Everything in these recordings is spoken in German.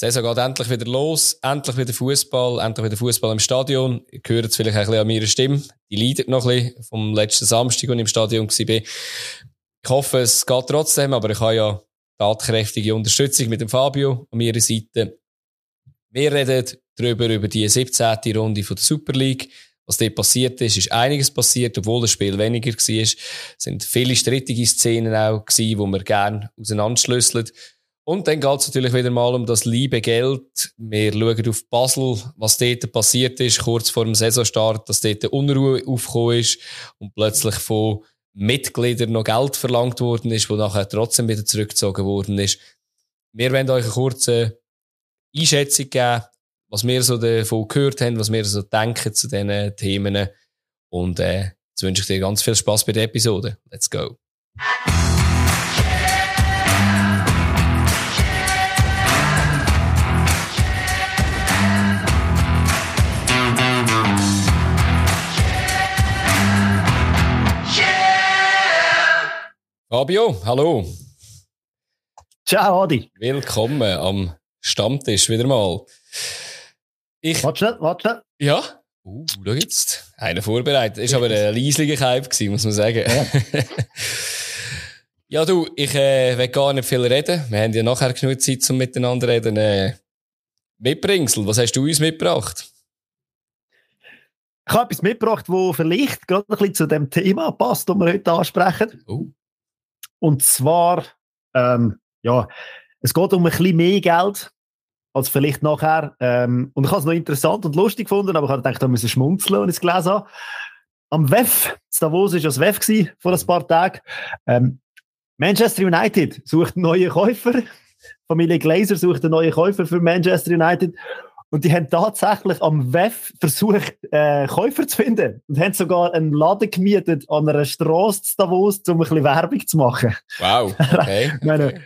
Die Saison geht endlich wieder los, endlich wieder Fußball, endlich wieder Fußball im Stadion. Ihr hört es vielleicht ein bisschen an meiner Stimme. Die leidet noch ein bisschen vom letzten Samstag, als ich im Stadion war. Ich hoffe, es geht trotzdem, aber ich habe ja tatkräftige Unterstützung mit dem Fabio an meiner Seite. Wir reden darüber, über die 17. Runde von der Super League. Was dort passiert ist, ist einiges passiert, obwohl das Spiel weniger war. Es sind viele strittige Szenen auch die wir gerne auseinanderschlüsseln. Und dann geht es natürlich wieder mal um das liebe Geld. Wir schauen auf Basel, was dort passiert ist, kurz vor dem Saisonstart, dass dort Unruhe aufgekommen ist und plötzlich von Mitgliedern noch Geld verlangt worden ist, wo nachher trotzdem wieder zurückgezogen worden ist. Wir werden euch eine kurze Einschätzung geben, was wir so davon gehört haben, was wir so denken zu diesen Themen. Und äh, jetzt wünsche ich dir ganz viel Spaß bei der Episode. Let's go. Fabio, hallo. Ciao, Adi. Willkommen am Stammtisch wieder mal. Ich, warte warte Ja? Uh, schau jetzt. Einer vorbereitet. Ist aber ein leisliger Hype gewesen, muss man sagen. Ja, ja du, ich äh, will gar nicht viel reden. Wir haben ja nachher genug Zeit, um miteinander zu reden. Äh, Mitbringsel, was hast du uns mitgebracht? Ich habe etwas mitgebracht, das vielleicht gerade ein bisschen zu dem Thema passt, das wir heute ansprechen. Oh. Und zwar, ähm, ja, es geht um ein bisschen mehr Geld als vielleicht nachher. Ähm, und ich habe es noch interessant und lustig gefunden, aber ich habe gedacht, da müssen schmunzeln, als ich es gelesen habe. Am WEF, Davos war das WEF vor ein paar Tagen. Ähm, Manchester United sucht einen neuen Käufer. Familie Glazer sucht einen neuen Käufer für Manchester United. Und die haben tatsächlich am WEF versucht, äh, Käufer zu finden. Und haben sogar einen Laden gemietet an einer Straße zu Davos, um ein bisschen Werbung zu machen. Wow, okay. meine,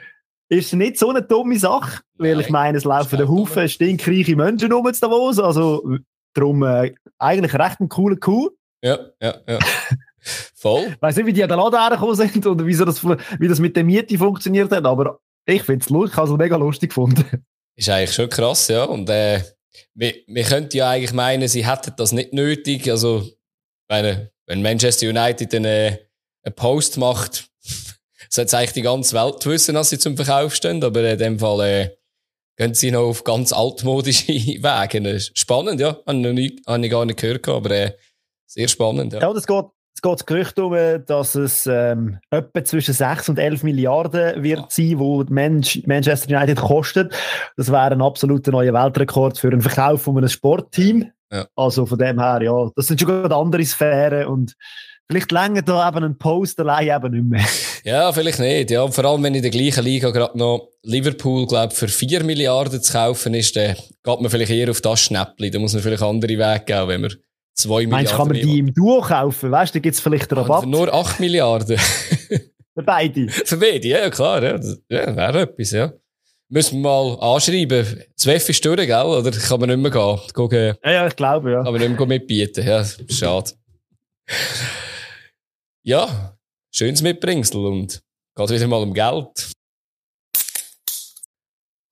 ist nicht so eine dumme Sache, weil Nein, ich meine, es laufen ein Haufen stinkreiche Menschen um zu Davos. Also, darum äh, eigentlich recht ein cooler Coup. Ja, ja, ja. Voll. Ich weiss nicht, wie die an den Laden hergekommen sind oder wie das, wie das mit der Miete funktioniert hat, aber ich finde es lustig, ich habe es mega lustig gefunden. Ist eigentlich schon krass, ja. Und äh, wir, wir könnten ja eigentlich meinen, sie hätten das nicht nötig. Also, meine, wenn Manchester United eine, einen Post macht, sollte eigentlich die ganze Welt wissen, dass sie zum Verkauf stehen. Aber in dem Fall äh, gehen sie noch auf ganz altmodische Wege. Spannend, ja. Habe ich, noch nie, habe ich gar nicht gehört, aber äh, sehr spannend. Ja, ja das geht es geht das Gerücht um, dass es ähm, etwa zwischen 6 und 11 Milliarden wird sein, wo Manchester United kostet. Das wäre ein absoluter neuer Weltrekord für einen Verkauf von einem Sportteam. Ja. Also von dem her, ja, das sind schon andere Sphären und vielleicht länger da eben ein Post allein eben nicht mehr. Ja, vielleicht nicht. Ja, vor allem, wenn in der gleichen Liga gerade noch Liverpool, glaube für 4 Milliarden zu kaufen ist, dann geht man vielleicht eher auf das Schnäppli. Da muss man vielleicht andere Wege gehen, wenn man 2 Milliarden. Meinst du, kann man die im Duo kaufen? Weißt du, da gibt es vielleicht einen Rabatt. nur 8 Milliarden. Für beide. Für beide, ja, klar. Ja, ja wäre etwas, ja. Müssen wir mal anschreiben. Zwölf ist durch, gell? Oder kann man nicht mehr gehen? Gucken, ja, ja, ich glaube, ja. Kann man nicht mehr mitbieten. Ja, schade. ja, schönes Mitbringsel und geht wieder mal um Geld.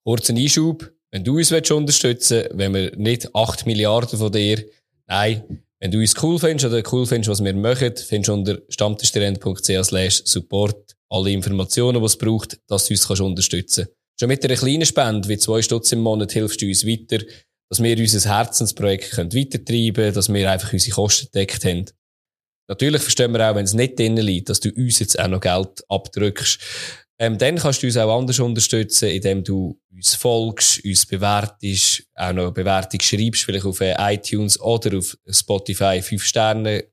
Kurzen Einschub. Wenn du uns unterstützen willst, wenn wir nicht 8 Milliarden von dir Nein, wenn du uns cool findest oder cool findest, was wir machen, findest du unter stammtischtrend.ch support alle Informationen, die es braucht, dass du uns kannst unterstützen kannst. Schon mit einer kleinen Spende, wie zwei Stutz im Monat, hilfst du uns weiter, dass wir unser Herzensprojekt können weitertreiben können, dass wir einfach unsere Kosten gedeckt haben. Natürlich verstehen wir auch, wenn es nicht drinnen liegt, dass du uns jetzt auch noch Geld abdrückst. Ähm, dann kannst du uns auch anders unterstützen, indem du uns folgst, uns bewertest, auch noch eine Bewertung schreibst, vielleicht auf äh, iTunes oder auf Spotify fünf Sterne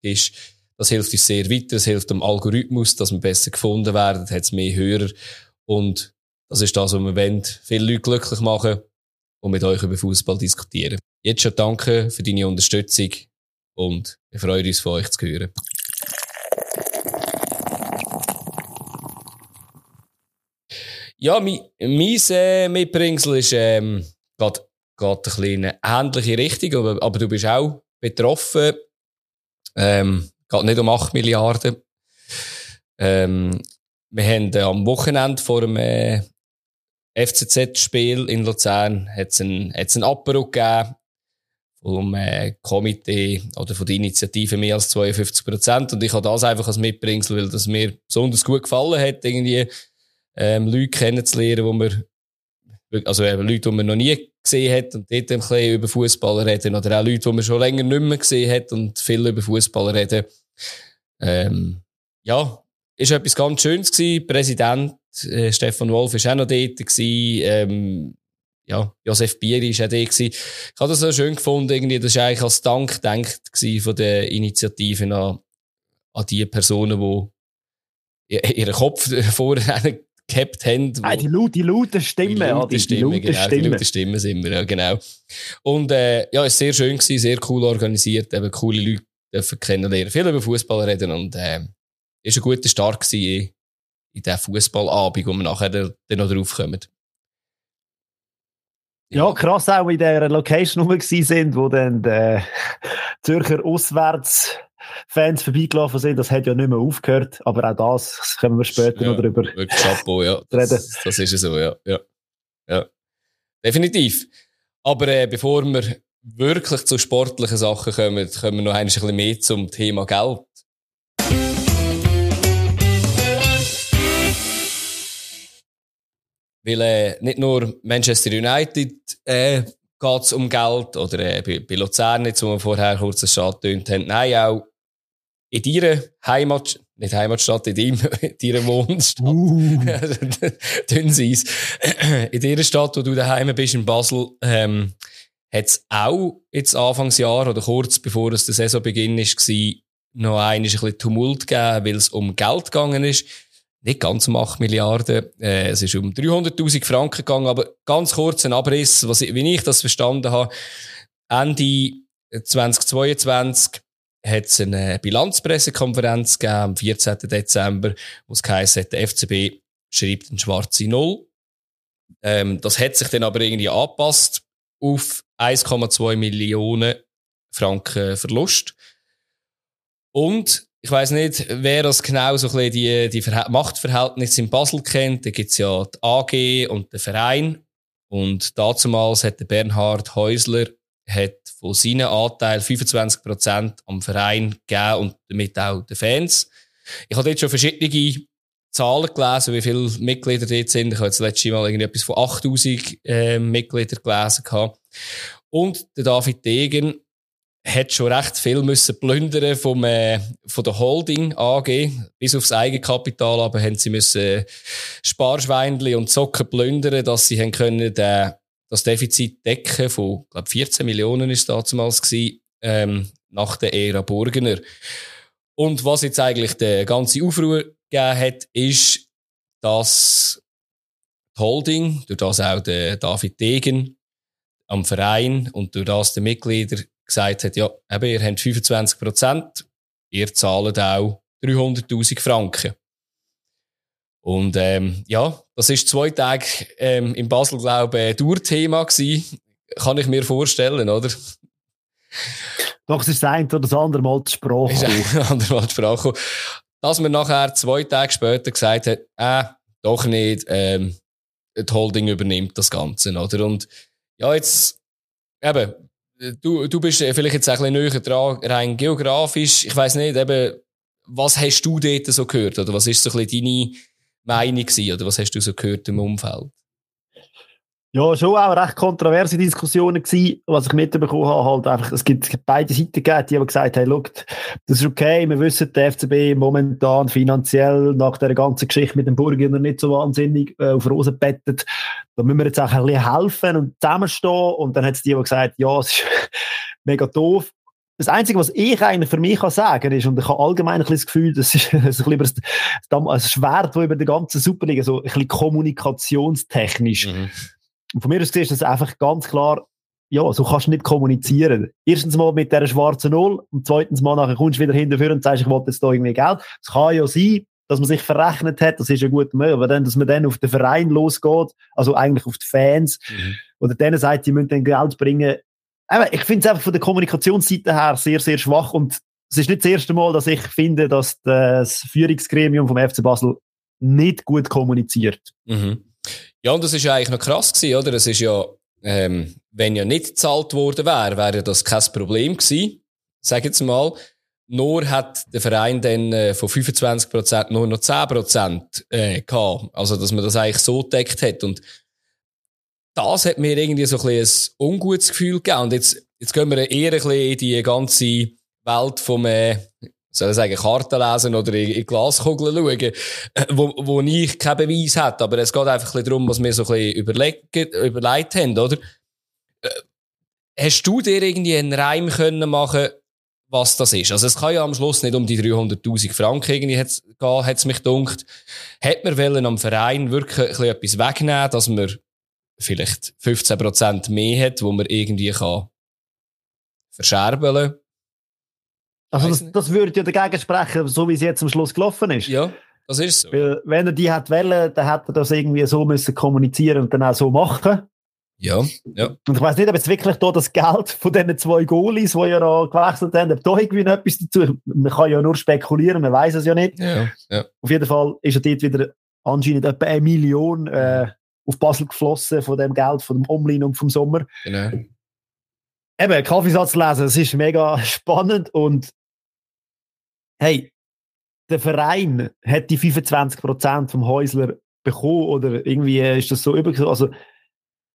ist. Das hilft uns sehr weiter, das hilft dem Algorithmus, dass wir besser gefunden werden, hat es mehr Hörer. Und das ist das, was wir wollen. Viele Leute glücklich machen und mit euch über Fußball diskutieren. Jetzt schon danke für deine Unterstützung und wir freuen uns, von euch zu hören. Ja, mein, mein äh, Mitbringsel ist, ähm, in eine ähnliche Richtung, aber, aber du bist auch betroffen. Ähm, geht nicht um 8 Milliarden. Ähm, wir haben äh, am Wochenende vor dem, äh, FCZ-Spiel in Luzern hat es ein, hat's ein Apero gegeben vom äh, Komitee oder von der Initiative mehr als 52 Prozent. Und ich habe das einfach als Mitbringsel, weil das mir besonders gut gefallen hat, irgendwie ähm, Leute kennenzulernen, wo man also eben Leute, die man noch nie gesehen hat und dort ein bisschen über Fußballer reden oder auch Leute, die man schon länger nicht mehr gesehen hat und viel über Fußballer reden. Ähm, ja, ist etwas ganz Schönes gewesen. Präsident äh, Stefan Wolf ist auch noch dort. Ähm, ja, Josef Bieri ist auch dort gewesen. Ich habe das so schön gefunden, irgendwie, das ist eigentlich als Dank gedacht von der Initiative an, an die Personen, die ihren Kopf vorher gehabt haben. Ah, die, laut, die lauten Stimmen. Die lauten Stimmen, die, genau, Stimmen. die lauten Stimmen sind wir, ja, genau. Und äh, ja, es war sehr schön, gewesen, sehr cool organisiert, eben coole Leute dürfen kennenlernen, viel über Fußball reden und äh, ist ein guter Start gewesen in diesem Fußballabend, wo wir nachher dann noch drauf kommen. Ja, krass auch in der Location, wo wir sind, wo dann die Zürcher Auswärtsfans vorbeigelaufen sind. Das hat ja nicht mehr aufgehört, aber auch das können wir später ja, noch drüber Chapeau, ja. Das, reden. Das ist so, ja. ja. ja. Definitiv. Aber äh, bevor wir wirklich zu sportlichen Sachen kommen, kommen wir noch ein bisschen mehr zum Thema Geld. Weil äh, nicht nur Manchester United äh, geht es um Geld oder äh, bei, bei Luzern, jetzt, wo wir vorher kurz eine Stadt tönt haben, nein, auch in deiner Heimat, nicht Heimatstadt, in, deinem, in deiner Wohnstadt, uh. Dünnseiss, in deiner Stadt, wo du daheim bist, in Basel, ähm, hat es auch jetzt Anfangsjahr oder kurz bevor es der Saisonbeginn war, noch ein bisschen Tumult gegeben, weil es um Geld gegangen ist nicht ganz um 8 Milliarden. Äh, es ist um 300.000 Franken gegangen, aber ganz kurz ein Abriss, was ich, wie ich das verstanden habe. Ende 2022 hat es eine Bilanzpressekonferenz gegeben, am 14. Dezember, wo es geheißen hat, der FCB schreibt eine schwarze Null. Ähm, das hat sich dann aber irgendwie angepasst auf 1,2 Millionen Franken Verlust. Und ich weiß nicht, wer das genau so ein die, die Machtverhältnisse in Basel kennt. Da gibt's ja die AG und den Verein. Und damals hat der Bernhard Häusler hat von seinem Anteil 25% am Verein gegeben und damit auch den Fans. Ich habe jetzt schon verschiedene Zahlen gelesen, wie viele Mitglieder dort sind. Ich habe jetzt letztes Mal irgendwie etwas von 8000 äh, Mitgliedern gelesen. Gehabt. Und der David Degen hat schon recht viel müssen plündern vom, äh, von der Holding AG bis aufs Eigenkapital, aber haben sie müssen äh, Sparschweinli und Socken plündern, dass sie haben können, äh, das Defizit decken von, glaube 14 Millionen ist damals gewesen, ähm, nach der Ära Burgener. Und was jetzt eigentlich der ganze Aufruhr gegeben hat, ist, dass die Holding, durch das auch der David Degen am Verein und durch das die Mitglieder gesagt hat, ja, eben, ihr habt 25 Prozent, ihr zahlt auch 300.000 Franken. Und ähm, ja, das ist zwei Tage ähm, in Basel, glaube ich, ein Dauerthema gewesen. Kann ich mir vorstellen, oder? Doch, es ist das eine oder das andere Mal die Sprache. Ist ein andere Mal die Sprache. Dass man nachher zwei Tage später gesagt hat, äh, doch nicht, ähm, die Holding übernimmt das Ganze, oder? Und ja, jetzt, eben, du, du bist vielleicht jetzt ein bisschen näher dran, rein geografisch. Ich weiss nicht, eben, was hast du dort so gehört? Oder was ist so ein bisschen deine Meinung gewesen? Oder was hast du so gehört im Umfeld? Ja, schon auch recht kontroverse Diskussionen gewesen, was ich mitbekommen habe, halt einfach, es gibt beide Seiten gegeben, die haben gesagt, hey, look, das ist okay, wir wissen, der FCB momentan finanziell nach der ganzen Geschichte mit dem Burger nicht so wahnsinnig äh, auf Rosen bettet, da müssen wir jetzt auch ein bisschen helfen und zusammenstehen und dann hat es die, die gesagt, ja, es ist mega doof, das Einzige, was ich eigentlich für mich kann sagen ist, und ich habe allgemein ein bisschen das Gefühl, das ist, das ist ein, bisschen das Schwert, das über die ganze Superliga, so ein bisschen kommunikationstechnisch, mhm und von mir aus ist das einfach ganz klar, ja, so kannst du nicht kommunizieren. Erstens mal mit dieser schwarzen Null und zweitens mal nachher kommst du wieder hinterher und sagst, ich wollte jetzt da irgendwie Geld. Es kann ja sein, dass man sich verrechnet hat, das ist ein guter Möglich, aber dann, dass man dann auf den Verein losgeht, also eigentlich auf die Fans, mhm. oder denen sagt, die müssen dann Geld bringen. Ich finde es einfach von der Kommunikationsseite her sehr, sehr schwach und es ist nicht das erste Mal, dass ich finde, dass das Führungsgremium vom FC Basel nicht gut kommuniziert. Mhm. Ja, und das ist ja eigentlich noch krass gewesen, oder? Es ist ja, ähm, wenn ja nicht gezahlt worden wäre, wäre das kein Problem gewesen. Sag jetzt mal. Nur hat der Verein dann äh, von 25% nur noch 10% äh, gehabt. Also, dass man das eigentlich so deckt hat. Und das hat mir irgendwie so ein, bisschen ein ungutes Gefühl gegeben. Und jetzt, jetzt gehen wir eher ein bisschen in die ganze Welt vom, äh, soll ich sagen, Karten lesen oder in, in Glaskugeln schauen, äh, wo, wo ich keinen Beweis hätte. Aber es geht einfach ein bisschen darum, was wir so ein bisschen überlegt, überlegt haben, oder? Äh, hast du dir irgendwie einen Reim können machen was das ist. Also es kann ja am Schluss nicht um die 300'000 Franken irgendwie gehen, hat es mich gedacht. Hat man wollen am Verein wirklich ein etwas wegnehmen, dass man vielleicht 15% mehr hat, wo man irgendwie kann verscherbeln Also das, das würde ja dagegen sprechen, so wie es jetzt am Schluss gelaufen ist. Ja, das ist so. Weil, wenn er die hat wollen, dann hätte er das irgendwie so müssen kommunizieren und dann auch so machen. Ja, ja. Und ich weiß nicht, ob jetzt wirklich da das Geld von diesen zwei Goalies, die ja noch gewechselt haben, ob da irgendwie noch etwas dazu. Man kann ja nur spekulieren, man weiß es ja nicht. Ja, ja. Auf jeden Fall ist er dort wieder anscheinend etwa eine Million äh, auf Basel geflossen von dem Geld, von dem Umlein und vom Sommer. Genau. Eben, Kaffeesatz lesen, es ist mega spannend und hey, der Verein hat die 25% vom Häusler bekommen oder irgendwie ist das so übergekommen. Also,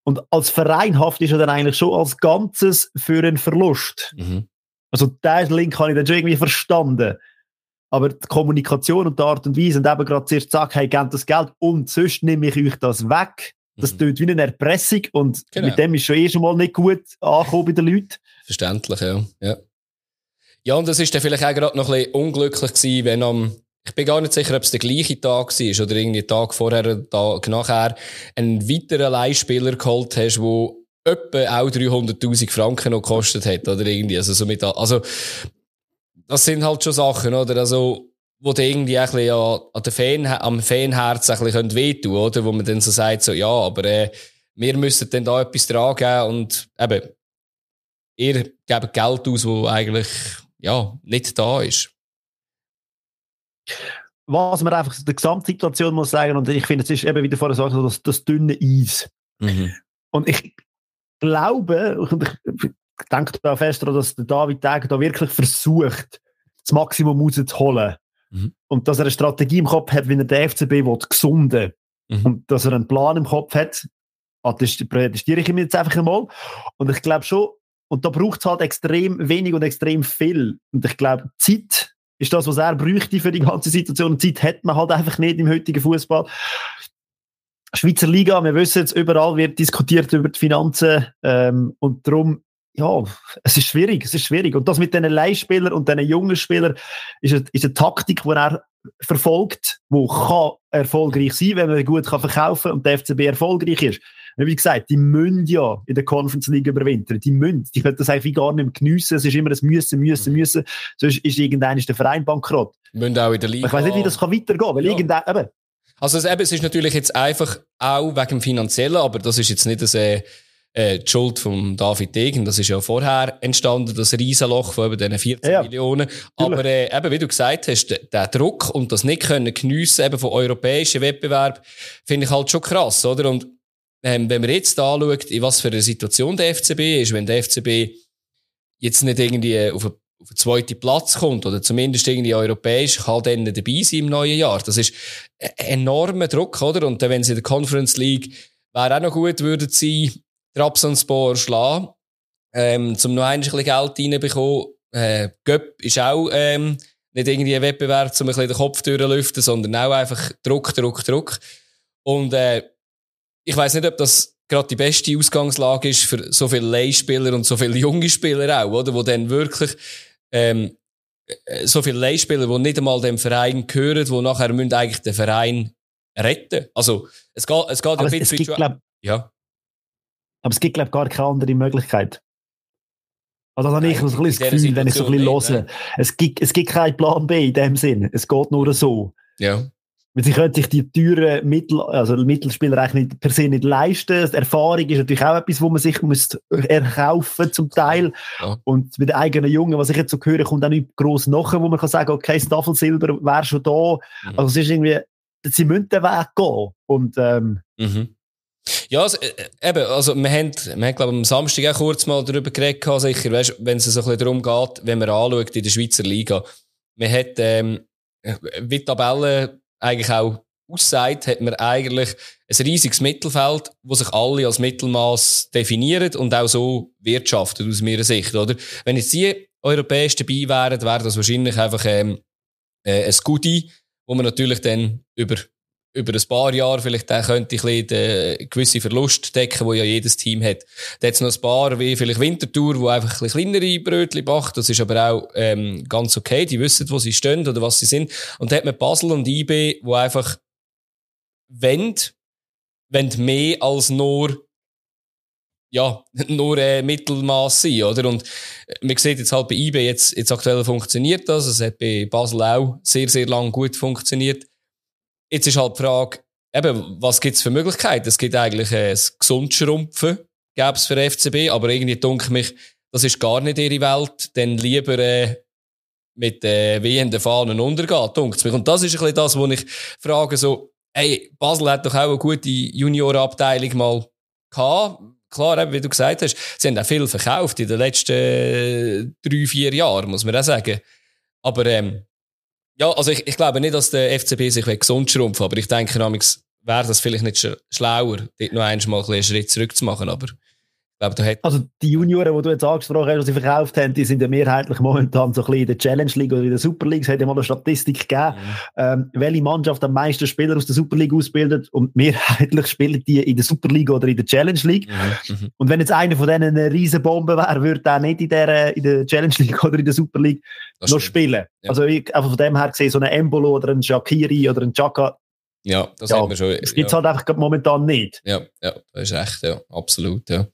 und als Verein haftet ist er dann eigentlich schon als Ganzes für einen Verlust. Mhm. Also, diesen Link habe ich dann schon irgendwie verstanden. Aber die Kommunikation und die Art und Weise und eben gerade zuerst sagen, hey, gebt das Geld und sonst nehme ich euch das weg. Das mhm. tut wie eine Erpressung und genau. mit dem ist schon eh schon mal nicht gut angekommen bei den Leuten. Verständlich, ja. Ja, ja und das ist dann vielleicht auch gerade noch ein bisschen unglücklich gewesen, wenn am ich bin gar nicht sicher, ob es der gleiche Tag war oder irgendwie Tag vorher oder Tag nachher einen weiteren Leihspieler geholt hast, der etwa auch 300.000 Franken noch gekostet hat oder irgendwie. Also, so mit, also, das sind halt schon Sachen, oder? Also, wo du irgendwie ein bisschen an, den Fan, am Fanherz ein bisschen wehtun oder? Wo man dann so sagt, so, ja, aber, äh, wir müssen dann da etwas dran geben und eben, ihr gebt Geld aus, wo eigentlich, ja, nicht da ist was man einfach der Gesamtsituation muss sagen, und ich finde, es ist eben, wie du vorher sagst, das, das dünne Eis. Mhm. Und ich glaube, und ich denke da fest daran, dass der David Tag da wirklich versucht, das Maximum rauszuholen. Mhm. Und dass er eine Strategie im Kopf hat, wie er der FCB will, gesunden. Mhm. Und dass er einen Plan im Kopf hat, attestiere ich ihm jetzt einfach einmal. Und ich glaube schon, und da braucht es halt extrem wenig und extrem viel. Und ich glaube, Zeit ist das, was er bräuchte für die ganze Situation. Und Zeit hat man halt einfach nicht im heutigen Fußball. Schweizer Liga, wir wissen jetzt, überall wird diskutiert über die Finanzen ähm, und darum, ja, es ist schwierig, es ist schwierig. Und das mit diesen Leihspielern und diesen jungen Spielern ist eine, ist eine Taktik, die er verfolgt, die kann erfolgreich sein, wenn man gut kann verkaufen und der FCB erfolgreich ist. Wie gesagt, die müssen ja in der Conference League überwintern. Die müssen. Die können das eigentlich gar nicht mehr geniessen. Es ist immer das Müssen, Müssen, mhm. Müssen. Sonst ist irgendein der Verein bankrott. Müssen auch in der Liga. Ich weiß nicht, wie das kann weitergehen, weil ja. irgendein, eben. Also, es, eben, es ist natürlich jetzt einfach auch wegen dem Finanziellen, aber das ist jetzt nicht das, äh, die Schuld von David Degen. Das ist ja vorher entstanden, das Riesenloch von eben diesen 14 ja, Millionen. Aber äh, eben, wie du gesagt hast, der, Druck und das nicht können geniessen eben von europäischen Wettbewerb, finde ich halt schon krass, oder? Und ähm, wenn man jetzt anschaut, in was für eine Situation der FCB ist, wenn der FCB jetzt nicht irgendwie auf, eine, auf einen zweiten Platz kommt oder zumindest irgendwie europäisch, kann dann dabei sein im neuen Jahr. Das ist ein enormer Druck, oder? Und dann, wenn sie in der Conference League wäre auch noch gut, würden sie Trabzonspor schlagen, ähm, zum noch ein bisschen Geld reinbekommen. Äh, Göpp ist auch, ähm, nicht irgendwie ein Wettbewerb, um ein bisschen den Kopf durchlüften, sondern auch einfach Druck, Druck, Druck. Und, äh, ich weiß nicht, ob das gerade die beste Ausgangslage ist für so viele Leihspieler und so viele junge Spieler auch, oder? Wo dann wirklich, ähm, äh, so viele Leihspieler, die nicht einmal dem Verein gehören, die nachher müssen eigentlich den Verein retten. Also, es geht, es geht ein bisschen, es gibt, glaub, ja. Aber es gibt, glaube ich, gar keine andere Möglichkeit. Also, das habe ich so ein bisschen das Gefühl, wenn ich so ein bisschen höre. Es gibt, es gibt keinen Plan B in dem Sinn. Es geht nur so. Ja. Weil sie können sich die teuren Mittel, also Mittelspieler eigentlich nicht, per se nicht leisten. Die Erfahrung ist natürlich auch etwas, wo man sich muss erkaufen zum Teil. Ja. Und mit den eigenen Jungen, was ich jetzt so höre, kommt auch nicht gross nachher, wo man kann sagen, okay, Staffelsilber wäre schon da. Mhm. Also es ist irgendwie, sie müssen den Weg gehen. Und ähm, Mhm. Ja, also, äh, eben, also, wir haben, wir haben, glaube ich, am Samstag auch kurz mal darüber geredet, sicher, weißt, wenn es so ein bisschen darum geht, wenn man anschaut in der Schweizer Liga. Man hat, ähm, wie die Tabelle eigentlich auch aussagt, hat man eigentlich ein riesiges Mittelfeld, wo sich alle als Mittelmaß definieren und auch so wirtschaften, aus meiner Sicht, oder? Wenn jetzt die Europäer dabei wären, wäre das wahrscheinlich einfach, ähm, äh, ein Goodie, wo man natürlich dann über über ein paar Jahre vielleicht dann könnte ich ein den gewisse Verlust decken, wo ja jedes Team hat. Da hat noch ein paar, wie vielleicht Wintertour, wo einfach ein kleinere Brötchen macht. Das ist aber auch ähm, ganz okay. Die wissen, wo sie stehen oder was sie sind. Und da hat man Basel und IB, wo einfach wenn, wenn mehr als nur ja, nur äh, Mittelmaß sein, oder? Und man sieht jetzt halt bei IB jetzt, jetzt aktuell funktioniert das. Es hat bei Basel auch sehr, sehr lang gut funktioniert. Jetzt ist halt die Frage, eben, was gibt's für Möglichkeiten? Es gibt eigentlich ein Gesundschrumpfen, gäbe es für FCB, aber irgendwie denke mich, das ist gar nicht ihre Welt, dann lieber äh, mit äh, wehenden Fahnen untergehen. Und das ist ein bisschen das, wo ich frage, so, hey, Basel hat doch auch eine gute Juniorenabteilung mal gehabt. Klar, wie du gesagt hast, sie haben auch viel verkauft in den letzten äh, drei, vier Jahren, muss man auch sagen. Aber ähm, ja, also ich, ich glaube nicht, dass der FCB sich gesund schrumpft, aber ich denke, wäre das vielleicht nicht schlauer, dort noch einmal einen Schritt zurück zu machen, aber glaube, hat also die Junioren, die du jetzt angesprochen hast, die sie verkauft haben, die sind ja mehrheitlich momentan so ein bisschen in der Challenge League oder in der Super League. Es hat ja mal eine Statistik gegeben, mhm. ähm, welche Mannschaft am meisten Spieler aus der Super League ausbildet und mehrheitlich spielen die in der Super League oder in der Challenge League. Mhm. mhm. Und wenn jetzt einer von denen eine riesen Bombe wäre, würde er nicht in der, in der Challenge League oder in der Super League das noch stimmt. spielen. Ja. Also ich, einfach von dem her gesehen, so ein Embolo oder ein Shakiri oder ein Chaka, ja, das ja, haben wir schon. Es gibt es ja. halt einfach momentan nicht. Ja, ja, das ist echt, ja, absolut, ja.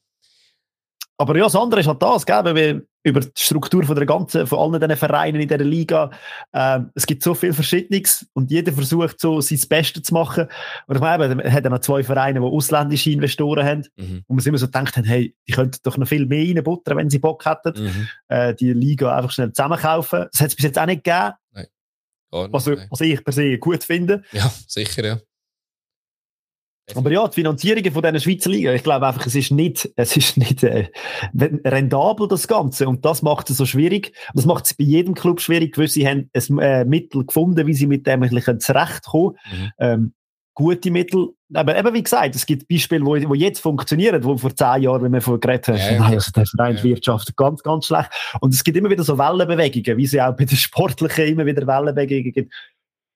Aber ja, das andere ist halt das, gell, wir über die Struktur von der ganzen, von allen diesen Vereinen in dieser Liga, äh, es gibt so viel Verschiedenes und jeder versucht so sein Bestes zu machen. Und ich meine, man hat ja noch zwei Vereine, die ausländische Investoren haben mhm. und man sich immer so gedacht haben, hey, die könnten doch noch viel mehr reinbuttern, wenn sie Bock hätten, mhm. äh, die Liga einfach schnell zusammenkaufen. Das hat es bis jetzt auch nicht gegeben. Nein. Nicht, was, was ich per se gut finde. Ja, sicher, ja. Aber ja, die Finanzierung von diesen Schweizer Liga, ich glaube einfach, es ist nicht, es ist nicht äh, rentabel, das Ganze. Und das macht es so schwierig. Das macht es bei jedem Club schwierig, weil sie haben ein äh, Mittel gefunden, wie sie mit dem ein zurechtkommen mhm. ähm, Gute Mittel. Aber eben, wie gesagt, es gibt Beispiele, wo, wo jetzt funktionieren, wo vor zehn Jahren, wenn wir von geredet haben, ja, ja. also der Vereinswirtschaft ja. ganz, ganz schlecht. Und es gibt immer wieder so Wellenbewegungen, wie sie auch bei den Sportlichen immer wieder Wellenbewegungen gibt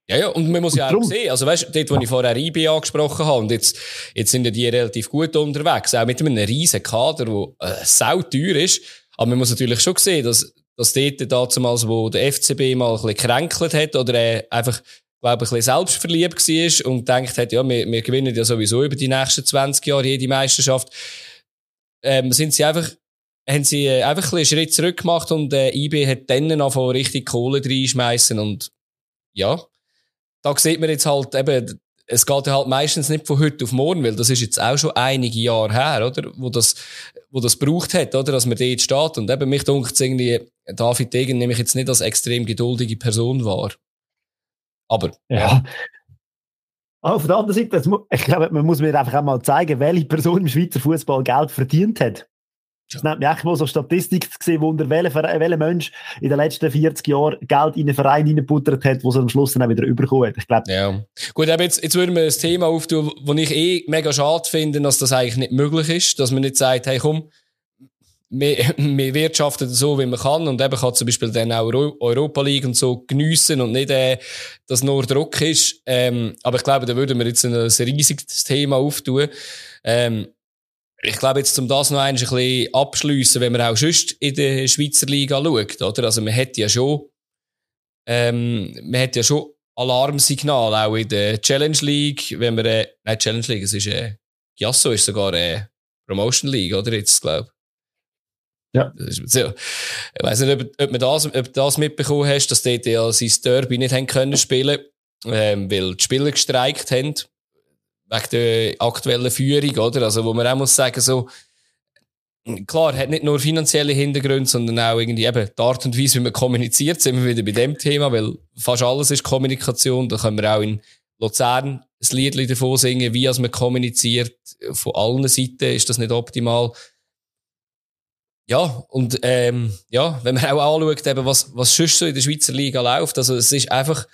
ja, ja, und man muss und ja auch sehen, also weißt, dort, wo ich vorher IB angesprochen habe, und jetzt, jetzt sind ja die relativ gut unterwegs, auch mit einem riesen Kader, der äh, sau teuer ist, aber man muss natürlich schon sehen, dass, dass dort damals, wo der FCB mal ein bisschen gekränkelt hat, oder äh, einfach, glaube ich, ein bisschen selbstverliebt war und gedacht hat, ja, wir, wir gewinnen ja sowieso über die nächsten 20 Jahre jede Meisterschaft, ähm, sind sie einfach, haben sie äh, einfach ein bisschen Schritt zurück gemacht und äh, IB hat dann angefangen, richtig Kohle reinschmeißen und ja, da sieht man jetzt halt eben, es geht halt meistens nicht von heute auf morgen, weil das ist jetzt auch schon einige Jahre her, oder? Wo das, wo das braucht hat, oder? Dass man dort steht. Und eben, mich dunkt irgendwie, David Degen nehme ich jetzt nicht als extrem geduldige Person wahr. Aber. Ja. Auf der anderen Seite, ich glaube, man muss mir einfach einmal zeigen, welche Person im Schweizer Fußball Geld verdient hat. Es nimmt mich echt mal so Statistik zu sehen, wunder, welcher, welcher Mensch in den letzten 40 Jahren Geld in einen Verein reingebuttert hat, wo es am Schluss dann auch wieder überkommen. Ich glaube. Ja. Gut, aber jetzt, jetzt würden wir ein Thema auftun, wo ich eh mega schade finde, dass das eigentlich nicht möglich ist, dass man nicht sagt, hey, komm, wir, wir wirtschaften so, wie man kann und eben kann zum Beispiel dann auch Europa League und so geniessen und nicht, äh, dass nur Druck ist. Ähm, aber ich glaube, da würden wir jetzt ein, ein riesiges Thema auftun. Ähm, ich glaube, jetzt, um das noch ein bisschen abschliessen, wenn man auch sonst in der Schweizer Liga schaut, oder? Also, man hat ja schon, ähm, man hat ja schon Alarmsignal auch in der Challenge League, wenn man, äh, nein, Challenge League, es ist, äh, Giasso ist sogar, äh, Promotion League, oder? Jetzt, glaube ja. So. Ich weiss nicht, ob, ob, man das, ob du das mitbekommen hast, dass die ja sein Derby nicht haben können spielen, ähm, weil die Spieler gestreikt haben wegen der aktuellen Führung, oder? Also, wo man auch muss sagen, so, klar, hat nicht nur finanzielle Hintergründe, sondern auch irgendwie eben die Art und Weise, wie man kommuniziert, sind wir wieder bei dem Thema, weil fast alles ist Kommunikation. Da können wir auch in Luzern ein Lied davon singen, wie als man kommuniziert. Von allen Seiten ist das nicht optimal. Ja, und ähm, ja, wenn man auch anschaut, eben, was, was sonst so in der Schweizer Liga läuft, also es ist einfach,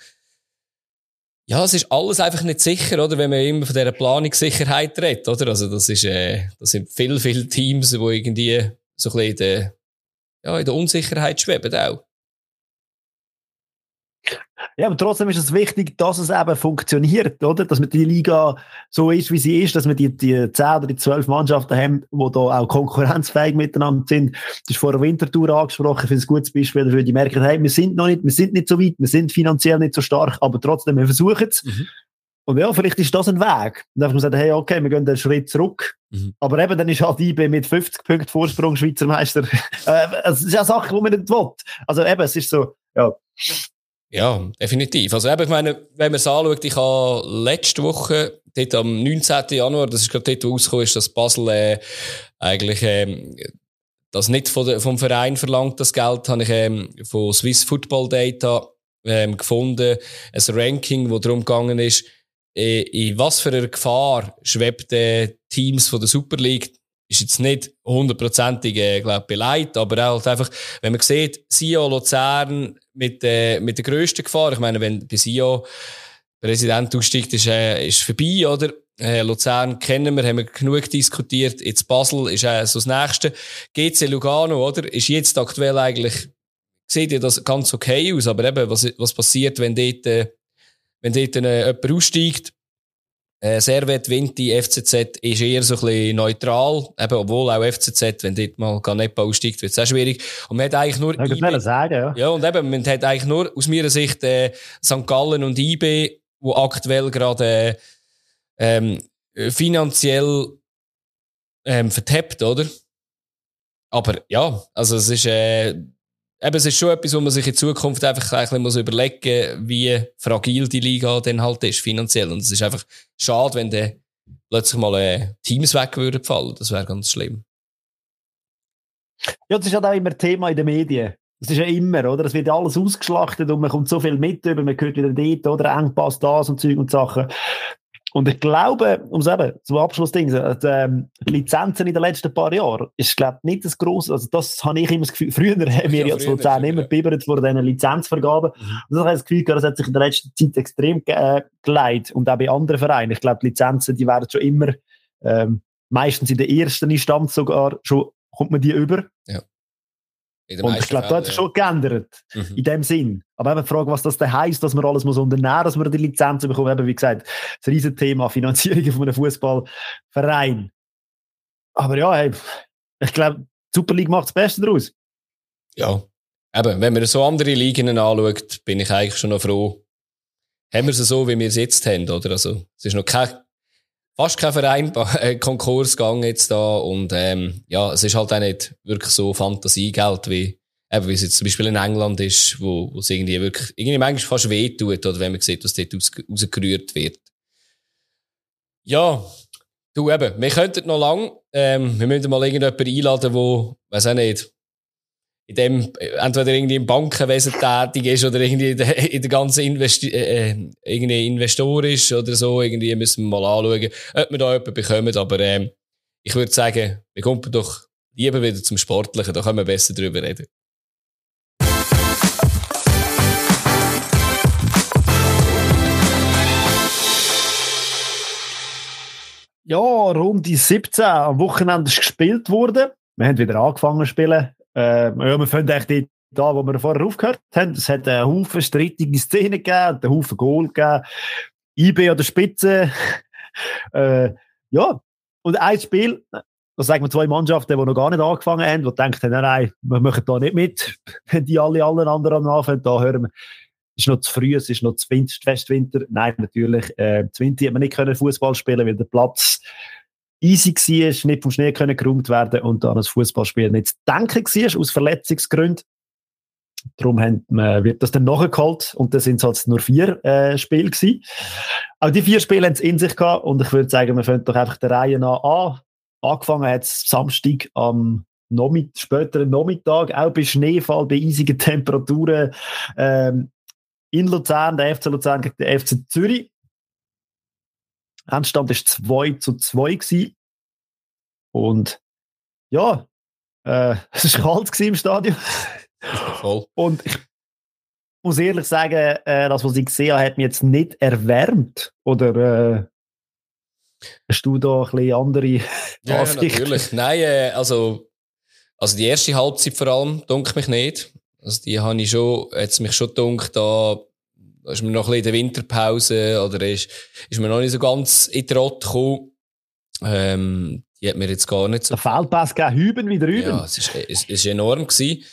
ja, es ist alles einfach nicht sicher, oder? Wenn man immer von dieser Planungssicherheit redet, oder? Also das ist, äh, das sind viele, viele Teams, die irgendwie so ein bisschen in der, ja, in der Unsicherheit schweben auch. Ja, aber trotzdem ist es wichtig, dass es eben funktioniert, oder? Dass man die Liga so ist, wie sie ist, dass wir die, die 10 oder die 12 Mannschaften haben, die da auch konkurrenzfähig miteinander sind. Das ist vor der Wintertour angesprochen, ich finde es ein gutes Beispiel dafür, die merken, hey, wir sind noch nicht, wir sind nicht so weit, wir sind finanziell nicht so stark, aber trotzdem, wir versuchen es. Mhm. Und ja, vielleicht ist das ein Weg. Und dann man sagen, hey, okay, wir gehen einen Schritt zurück. Mhm. Aber eben, dann ist halt IB mit 50 Punkten Vorsprung Schweizer Meister. äh, es ist ja Sache, die man nicht will. Also eben, es ist so, ja. Ja, definitiv. Also eben, ich meine, wenn man es anschaut, ich habe letzte Woche, dort am 19. Januar, das ist gerade dort, wo rausgekommen ist, dass Basel äh, eigentlich ähm, das nicht von der, vom Verein verlangt, das Geld, habe ich ähm, von Swiss Football Data ähm, gefunden. Ein Ranking, wo darum gegangen ist, äh, in was für einer Gefahr schwebt äh, Teams von der Super League ist jetzt nicht hundertprozentig, äh, glaube beleidigt, aber halt einfach, wenn man sieht, Sio Luzern mit, äh, mit der grössten Gefahr, ich meine, wenn bei Sio Präsident aussteigt, ist, äh, ist vorbei, oder? Äh, Luzern kennen wir, haben wir genug diskutiert. Jetzt Basel ist äh, so das Nächste. GC Lugano, oder? Ist jetzt aktuell eigentlich, sieht ja das ganz okay aus, aber eben, was, was passiert, wenn dort, äh, wenn dort äh, jemand aussteigt? Äh, Servet, Vinti, FCZ ist eher so ein bisschen neutral, eben, obwohl auch FCZ, wenn dort mal Ganepa aussteigt, wird es auch schwierig. Und man hat eigentlich nur... IB, sagen, ja. Ja, und eben, man hat eigentlich nur, aus meiner Sicht, äh, St. Gallen und IB, wo aktuell gerade äh, ähm, finanziell ähm, vertappt, oder? Aber ja, also es ist... Äh, eben, es ist schon etwas, wo man sich in Zukunft einfach ein bisschen muss überlegen wie fragil die Liga dann halt ist, finanziell. Und es ist einfach schade, wenn dann plötzlich mal äh, Teams weg würden fallen. Das wäre ganz schlimm. Ja, das ist halt auch immer Thema in den Medien. Das ist ja immer, oder? Es wird alles ausgeschlachtet und man kommt so viel mit über, man hört wieder dort, oder? Engpass das und Zeug und Sachen. Und ich glaube, um es eben zum Abschlussding, die ähm, Lizenzen in den letzten paar Jahren ist, glaube ich, nicht das grosse, also das habe ich immer das Gefühl, früher haben wir ja zu Luzern immer bibbert vor diesen Lizenzvergaben. Mhm. Und das habe ich das Gefühl, das hat sich in der letzten Zeit extrem äh, geleitet und auch bei anderen Vereinen. Ich glaube, die Lizenzen, die werden schon immer, ähm, meistens in der ersten Instanz sogar, schon kommt man die über. Ja. Und ich glaube, da hat sich schon geändert, mhm. in dem Sinn. Aber eben die Frage, was das denn heisst, dass man alles muss unternehmen dass man die Lizenzen bekommt, eben, wie gesagt, das Riesenthema, Finanzierung von einem Fußballverein. Aber ja, hey, ich glaube, die Super League macht das Beste daraus. Ja, eben, wenn man so andere Ligen anschaut, bin ich eigentlich schon noch froh. Haben wir es so, wie wir es jetzt haben, oder? Also, es ist noch kein fast kein Verein äh, gegangen jetzt da und ähm, ja, es ist halt auch nicht wirklich so Fantasiegeld wie eben, wie es jetzt zum Beispiel in England ist, wo, wo es irgendwie wirklich irgendwie manchmal fast weh tut oder wenn man sieht, was dort aus, rausgerührt wird. Ja, du eben, wir könnten noch lang, ähm, wir müssen mal irgendjemanden einladen, wo, weiß auch nicht, in dem, entweder irgendwie im Bankenwesen tätig ist oder irgendwie in der, in der ganzen Investi äh, äh, irgendwie Investor ist oder so, irgendwie müssen wir mal anschauen, ob wir da jemanden bekommen, aber ähm, ich würde sagen, wir kommen doch lieber wieder zum Sportlichen, da können wir besser drüber reden. Ja, Runde 17 am Wochenende ist gespielt worden. Wir haben wieder angefangen zu spielen. Äh, ja, wir finden eigentlich da, wo wir vorher aufgehört haben. Es hat einen Haufen strittige Szenen gegeben, einen Haufen Goal gegeben. IB an der Spitze. äh, ja, und ein Spiel, da sagen wir zwei Mannschaften, die noch gar nicht angefangen haben, die denken, nein, nein, wir machen da nicht mit, wenn die alle, alle anderen anfangen, da hören wir, ist noch zu früh, es ist noch zu Festwinter. Nein, natürlich, äh, zu Winter hat man nicht Fußball spielen, weil der Platz easy war, nicht vom Schnee können geräumt werden und an das Fußballspiel nicht zu denken war, aus Verletzungsgründen. Darum haben, äh, wird das dann nachgeholt und dann sind es halt nur vier äh, Spiele gewesen. Aber die vier Spiele haben es in sich gehabt und ich würde sagen, wir fangen doch einfach der Reihe nach an. Angefangen hat es Samstag am Nachmittag, späteren Nachmittag, auch bei Schneefall, bei eisigen Temperaturen ähm, in Luzern, der FC Luzern gegen den FC Zürich. Endstand war 2 zu 2 gewesen. Und ja, äh, es war kalt im Stadion. Voll. Und ich muss ehrlich sagen, äh, das, was ich gesehen habe, hat mich jetzt nicht erwärmt. Oder äh, hast du da ein bisschen andere ja, ja, natürlich. Nein, äh, also, also die erste Halbzeit vor allem, dunkel mich nicht. Also die habe ich schon, jetzt mich schon gedacht, da, da ist mir noch ein bisschen in der Winterpause oder ist, ist mir noch nicht so ganz in die Rot gekommen. Ähm, die hat mir jetzt gar nicht so... Der Feldpass gegeben, Hüben wieder Hüben. Ja, es ist, es ist enorm gewesen.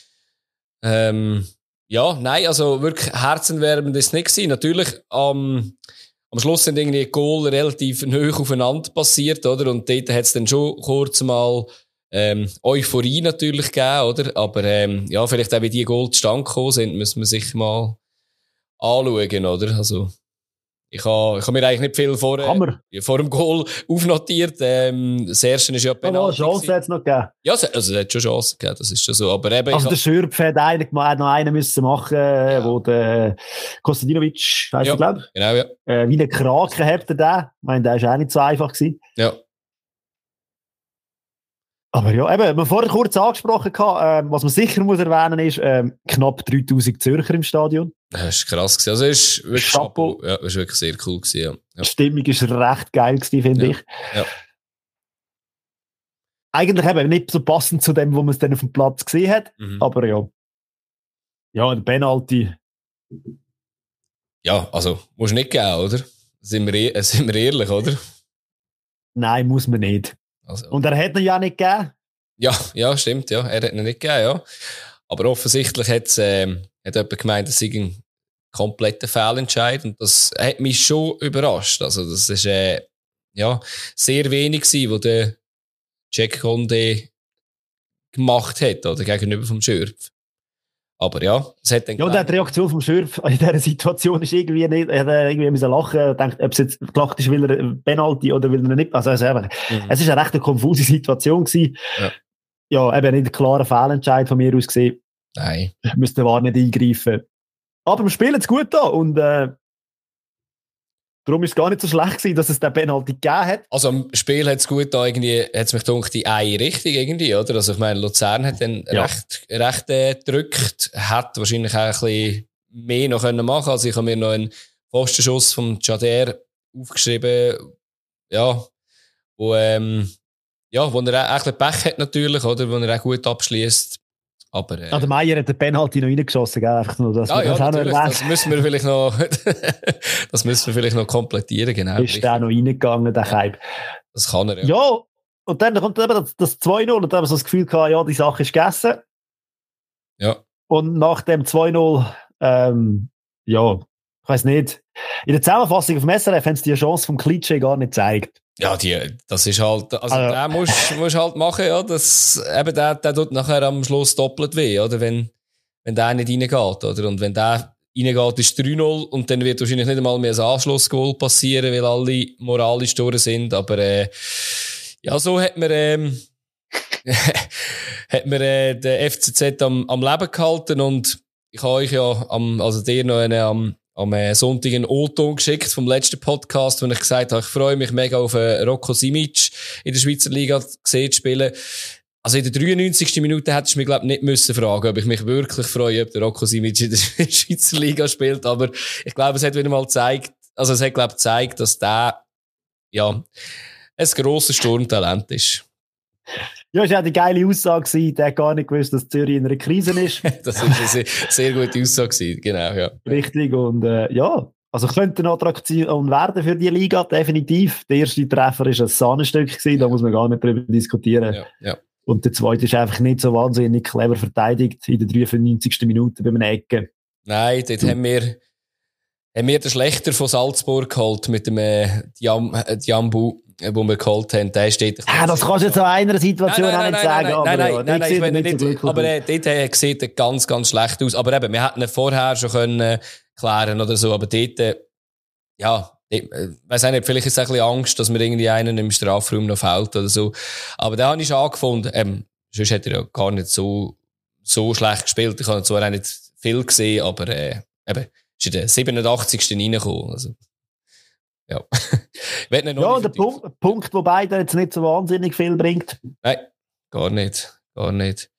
Ähm, ja, nein, also wirklich herzenwärmend ist es nicht gewesen. Natürlich, ähm, am Schluss sind irgendwie Goal relativ neu aufeinander passiert, oder? Und dort hat es dann schon kurz mal ähm, Euphorie natürlich gegeben, oder? Aber ähm, ja, vielleicht auch wie die Goal zustande gekommen sind, müssen wir sich mal anschauen, oder? Also, ich habe ich ha mir eigentlich nicht viel vor, äh, vor dem Goal aufnotiert. Ähm, das erste ist ja Penalty. Ja, Chance hat es noch gegeben. Ja, also es hat schon Chancen gegeben, das ist schon so. Aber eben, also der Schürpf hat eigentlich noch einen müssen machen, ja. wo der Kostadinovic, heisst ja, glaube ich. Genau, ja. Äh, wie eine Kraken hat er da. Ich meine, der war auch nicht so einfach gewesen. Ja. Aber ja, eben, wir vorher kurz angesprochen, äh, was man sicher muss erwähnen ist, äh, knapp 3000 Zürcher im Stadion. Das war krass. Gewesen. Also, ist wirklich, Chapeau. Ja, ist wirklich sehr cool. Gewesen, ja. Ja. Die Stimmung war recht geil, finde ja. ich. Ja. Eigentlich eben nicht so passend zu dem, wo man es dann auf dem Platz gesehen hat. Mhm. Aber ja. Ja, ein Penalty. Ja, also, muss nicht geben, oder? Sind wir, e-, sind wir ehrlich, oder? Nein, muss man nicht. Also, Und er hat ihn ja nicht gegeben. Ja, ja, stimmt, ja. Er hat ihn nicht gegeben, ja. Aber offensichtlich hat's, ähm, hat jemand gemeint, das sei ein kompletter Fehlentscheid. Und das hat mich schon überrascht. Also, das ist, äh, ja, sehr wenig gewesen, wo der Jack Conde gemacht hat, oder gegenüber vom Schürpf. Aber ja, es hat dann Ja, und die Reaktion vom Schürf in dieser Situation ist irgendwie nicht, er hat irgendwie müssen lachen, denkt, ob es jetzt gelacht ist, weil er Penalty oder will er nicht, also, also einfach, mhm. es ist eine recht konfuse Situation gewesen. Ja. Ja, eben nicht ein klarer Fehlentscheid von mir aus gesehen. Nein. Müsste war nicht eingreifen. Aber wir spielen es gut da und, äh, Darum ist es gar nicht so schlecht gewesen, dass es den Penalty gegeben hat. Also im Spiel hat es gut da irgendwie, hat es mich gedacht, die eine Richtung irgendwie, oder? Also ich meine, Luzern hat dann ja. recht, recht äh, gedrückt, hat wahrscheinlich auch ein bisschen mehr noch können machen. Also ich habe mir noch einen Postenschuss vom Jader aufgeschrieben, ja, wo, ähm, ja, wo er auch ein bisschen Pech hat natürlich, oder? Wo er auch gut abschließt. Aber, äh, ah, der Meier hat den Penalty noch reingeschossen, gell? Einfach nur, dass ah, ja, das, das müssen wir vielleicht noch, das müssen wir vielleicht noch komplettieren, genau. Ist der noch reingegangen, der Keib. Das kann er, ja. Ja, und dann kommt eben das, das 2-0 und dann haben wir so das Gefühl gehabt, ja, die Sache ist gegessen. Ja. Und nach dem 2-0, ähm, ja, ich weiß nicht. In der Zusammenfassung auf dem SRF haben sie die Chance vom Klitsche gar nicht gezeigt. Ja, die, das ist halt, also, also der musst, musst halt machen, ja, das, eben der, der tut nachher am Schluss doppelt weh, oder, wenn, wenn der nicht reingeht, oder, und wenn der reingeht, ist 3-0 und dann wird wahrscheinlich nicht einmal mehr ein Anschlussgoal passieren, weil alle moralisch durch sind, aber, äh, ja, so hat man, ähm, hat man, äh, den FCZ am, am Leben gehalten und ich habe euch ja am, also dir noch eine, am, am äh, Sonntag einen O-Ton geschickt vom letzten Podcast, wo ich gesagt habe, ich freue mich mega auf äh, Rocco Simic in der Schweizer Liga gesehen spielen. Also in der 93. Minute hättest du mich, glaube nicht müssen fragen, ob ich mich wirklich freue, ob der Rocco Simic in der Schweizer Liga spielt. Aber ich glaube, es hat wieder mal gezeigt, also es hat, glaube ich, gezeigt, dass der, ja, ein grosses Sturmtalent ist. Ja, es war eine geile Aussage, der hat gar nicht gewusst, dass Zürich in einer Krise ist. das war eine sehr, sehr gute Aussage, genau, ja. Richtig, und äh, ja, also könnte eine Attraktion werden für die Liga, definitiv. Der erste Treffer war ein Sahnenstück, gewesen, da muss man gar nicht drüber diskutieren. Ja, ja. Und der zweite ist einfach nicht so wahnsinnig clever verteidigt in der 93. Minute beim Ecken. Nein, dort haben wir, haben wir den Schlechter von Salzburg geholt mit dem äh, Diam, äh, Diambu wo wir geholt haben, der steht. Ah, das kannst du jetzt an einer Situation nein, nein, auch nicht sagen. Nein, nein, nein, nein, nein, ich meine nicht, so aber äh, dort äh, sieht er ganz, ganz schlecht aus. Aber eben, wir hätten ihn vorher schon können äh, klären oder so, aber dort, äh, ja, ich äh, weiß nicht, vielleicht ist es ein bisschen Angst, dass mir irgendwie einen im Strafraum noch fällt oder so. Aber den habe ich schon angefunden. Ähm, sonst hätte er ja gar nicht so, so schlecht gespielt. Ich habe zwar auch nicht viel gesehen, aber äh, eben, ist in der 87. reingekommen. Also. Ja. ja, der Punkt, Punkt, wo beide jetzt nicht so wahnsinnig viel bringt. Nein, gar nicht. Gar nicht.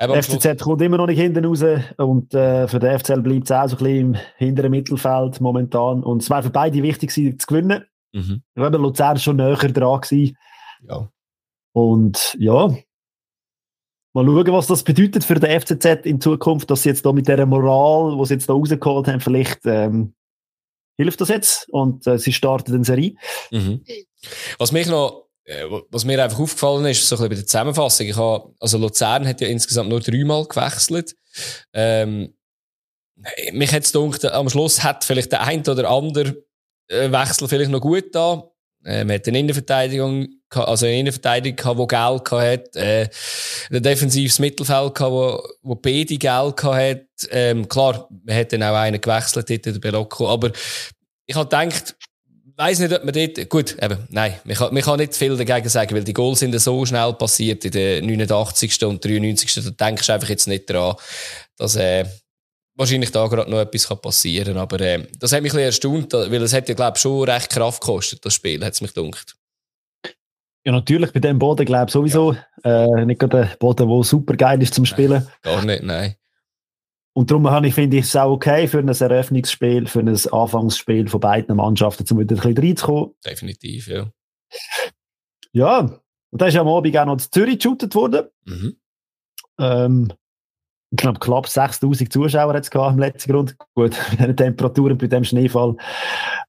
der FCZ kommt immer noch nicht hinten raus und äh, für den FCL bleibt es auch so ein bisschen im hinteren Mittelfeld momentan. Und es war für beide wichtig, zu gewinnen. Mhm. Ich glaube, Luzern schon näher dran gewesen. Ja. Und ja, mal schauen, was das bedeutet für den FCZ in Zukunft, dass sie jetzt da mit dieser Moral, die sie jetzt da rausgeholt haben, vielleicht ähm, hilft das jetzt und äh, sie starten eine Serie. Mhm. Was mich noch äh, was mir einfach aufgefallen ist, so ein bisschen bei der Zusammenfassung, ich habe, also Luzern hat ja insgesamt nur dreimal gewechselt. Ähm, mich hat es gedacht, am Schluss hat vielleicht der ein oder andere äh, Wechsel vielleicht noch gut da. Man hat eine Innenverteidigung, also eine Innenverteidigung die Geld hat, äh, ein defensives Mittelfeld gehabt, wo, beide Geld hat. Ähm, klar, man hat dann auch einen gewechselt, dort, der Belocco, aber ich habe gedacht, weiß nicht, ob man dort, gut, eben, nein, man kann, man kann nicht viel dagegen sagen, weil die Goals sind so schnell passiert in den 89. und 93. Da denkst du einfach jetzt nicht dran, dass, äh, wahrscheinlich da gerade noch etwas passieren kann. Aber äh, das hat mich ein bisschen erstaunt, weil es hat ja, glaube ich, schon recht Kraft gekostet, das Spiel, hat es mich gedacht. Ja, natürlich, bei dem Boden, glaube ich, sowieso. Ja. Äh, nicht gerade der Boden, der super geil ist zum Spielen. Nein, gar nicht, nein. Und darum habe ich, finde ich es auch okay für ein Eröffnungsspiel, für ein Anfangsspiel von beiden Mannschaften, um wieder ein bisschen reinzukommen. Definitiv, ja. Ja, und da ist am Abend auch noch zu Zürich geshootet worden. Mhm. Ähm, ich glaube, knapp 6000 Zuschauer hat es im letzten Grund. Gut, bei den Temperaturen, bei dem Schneefall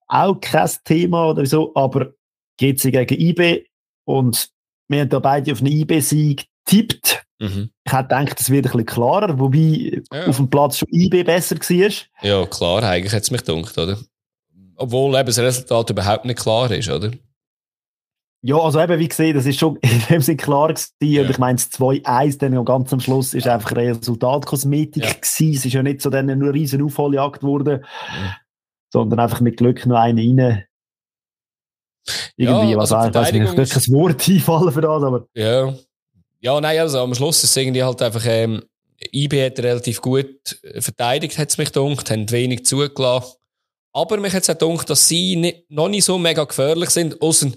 auch kein Thema oder so, aber geht sie gegen IB und wir haben da beide auf einen IB-Sieg tippt. Mhm. Ich hätte gedacht, es wird ein bisschen klarer, wobei ja. auf dem Platz schon IB besser war. Ja, klar, eigentlich hat es mich gedacht, oder? Obwohl eben das Resultat überhaupt nicht klar ist, oder? Ja, also eben, wie gesehen, das ist schon in dem Sinne klar gewesen. Ja. Und ich meine, das 2-1 dann ganz am Schluss ist einfach Resultatkosmetik ja. gewesen. Es ist ja nicht so dann eine riesen Aufholjagd geworden, ja. sondern einfach mit Glück noch einen rein. Irgendwie, ja, also was also ich kein Wort einfallen für das, aber. Ja. Ja, nein, also am Schluss ist es irgendwie halt einfach, ähm, IB hat relativ gut verteidigt, hat es mich gedacht, haben wenig zugelassen. Aber mich hat es auch gedacht, dass sie nicht, noch nicht so mega gefährlich sind. Außer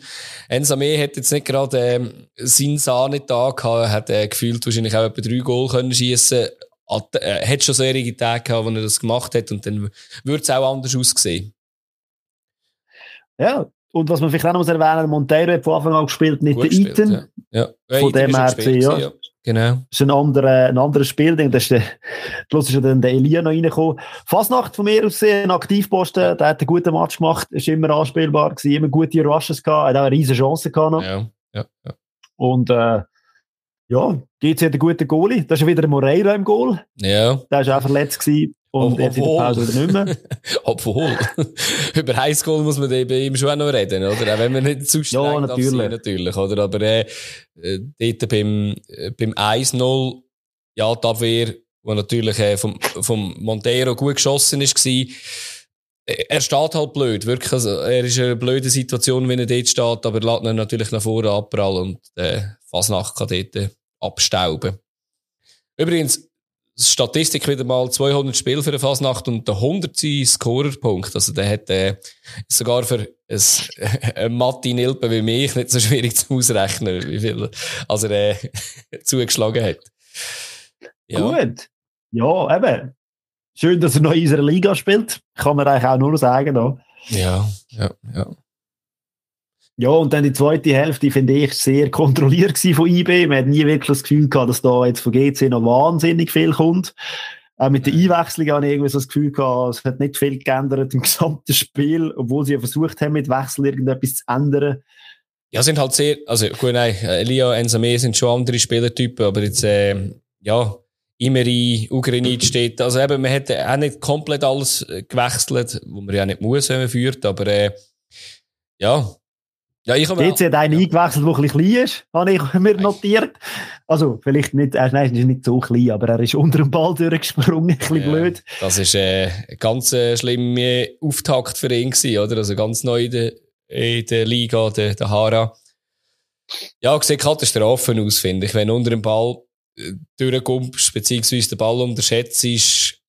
Ensame hat jetzt nicht gerade ähm, seinen da gehabt. Er hat äh, gefühlt wahrscheinlich auch etwa drei Goal können schiessen. Hat, äh, hat schon solche Tage gehabt, wo er das gemacht hat. Und dann würde es auch anders aussehen. Ja, und was man vielleicht auch noch erwähnen muss, Monteiro hat von Anfang an gespielt, nicht Gut der Iten. Ja. ja. Von dem her ja. Genau. Das ist ein, anderer, ein anderes Spiel. Das ist der, plus ist ja dann der Elia noch reingekommen. Fasnacht von mir aus gesehen, ein Aktivposten, der hat einen guten Match gemacht, ist immer anspielbar gewesen, immer gute Rushes gehabt, hat auch eine riesige Chance gehabt noch. Ja, ja, ja. Und, äh, ja, GC hat einen guten Goalie. Das ist wieder Moreira im Goal. Ja. Der war auch verletzt gewesen. Und jetzt in der Pause nicht mehr. Obwohl, über Highschool muss man bei ihm schon noch reden, oder? Auch wenn man nicht zu streng ja, natürlich. Sein, natürlich, oder? Aber, äh, äh, dort beim, äh, beim 1-0, ja, die Abwehr, wo natürlich, äh, vom, vom Montero gut geschossen ist, war, äh, er steht halt blöd, wirklich. Also, er ist in einer blöden Situation, wenn er dort steht, aber lässt ihn natürlich nach vorne abprallen und, äh, Fasnacht kann dort abstauben. Übrigens, Statistik wieder mal 200 Spiele für eine Fasnacht und der 100. Scorerpunkt. Also der hat äh, sogar für ein, Matti Nilpe wie mich nicht so schwierig zu ausrechnen, wie viel also er äh, zugeschlagen hat. Ja. Gut. Ja, eben. Schön, dass er noch in unserer Liga spielt. Kann man eigentlich auch nur sagen. Da. Ja, ja, ja. Ja, und dann die zweite Hälfte finde ich sehr kontrolliert von IB. Man hat nie wirklich das Gefühl gehabt, dass da jetzt von GC noch wahnsinnig viel kommt. Auch mit der Einwechslung habe ich irgendwie so das Gefühl gehabt, es hat nicht viel geändert im gesamten Spiel, obwohl sie ja versucht haben, mit Wechsel irgendetwas zu ändern. Ja, sind halt sehr, also gut, nein, Elia, Ensame sind schon andere Spielertypen, aber jetzt, äh, ja, Imeri, Ugrenic steht, also eben, man hätte auch nicht komplett alles gewechselt, wo man ja nicht muss, wenn man führt, aber, äh, ja, ja, ich habe Jetzt hat einer ja. eingewechselt, der ein bisschen klein ist, habe ich mir notiert. Also, vielleicht nicht, er ist nicht so klein, aber er ist unter dem Ball durchgesprungen, ein bisschen ja, blöd. Das ist äh, ein ganz äh, schlimmer Auftakt für ihn gewesen, oder? Also ganz neu in der, in der Liga, der, der Hara. Ja, sieht Katastrophen aus, finde ich. Wenn unter dem Ball äh, durchkommst, beziehungsweise den Ball unterschätzt, ist,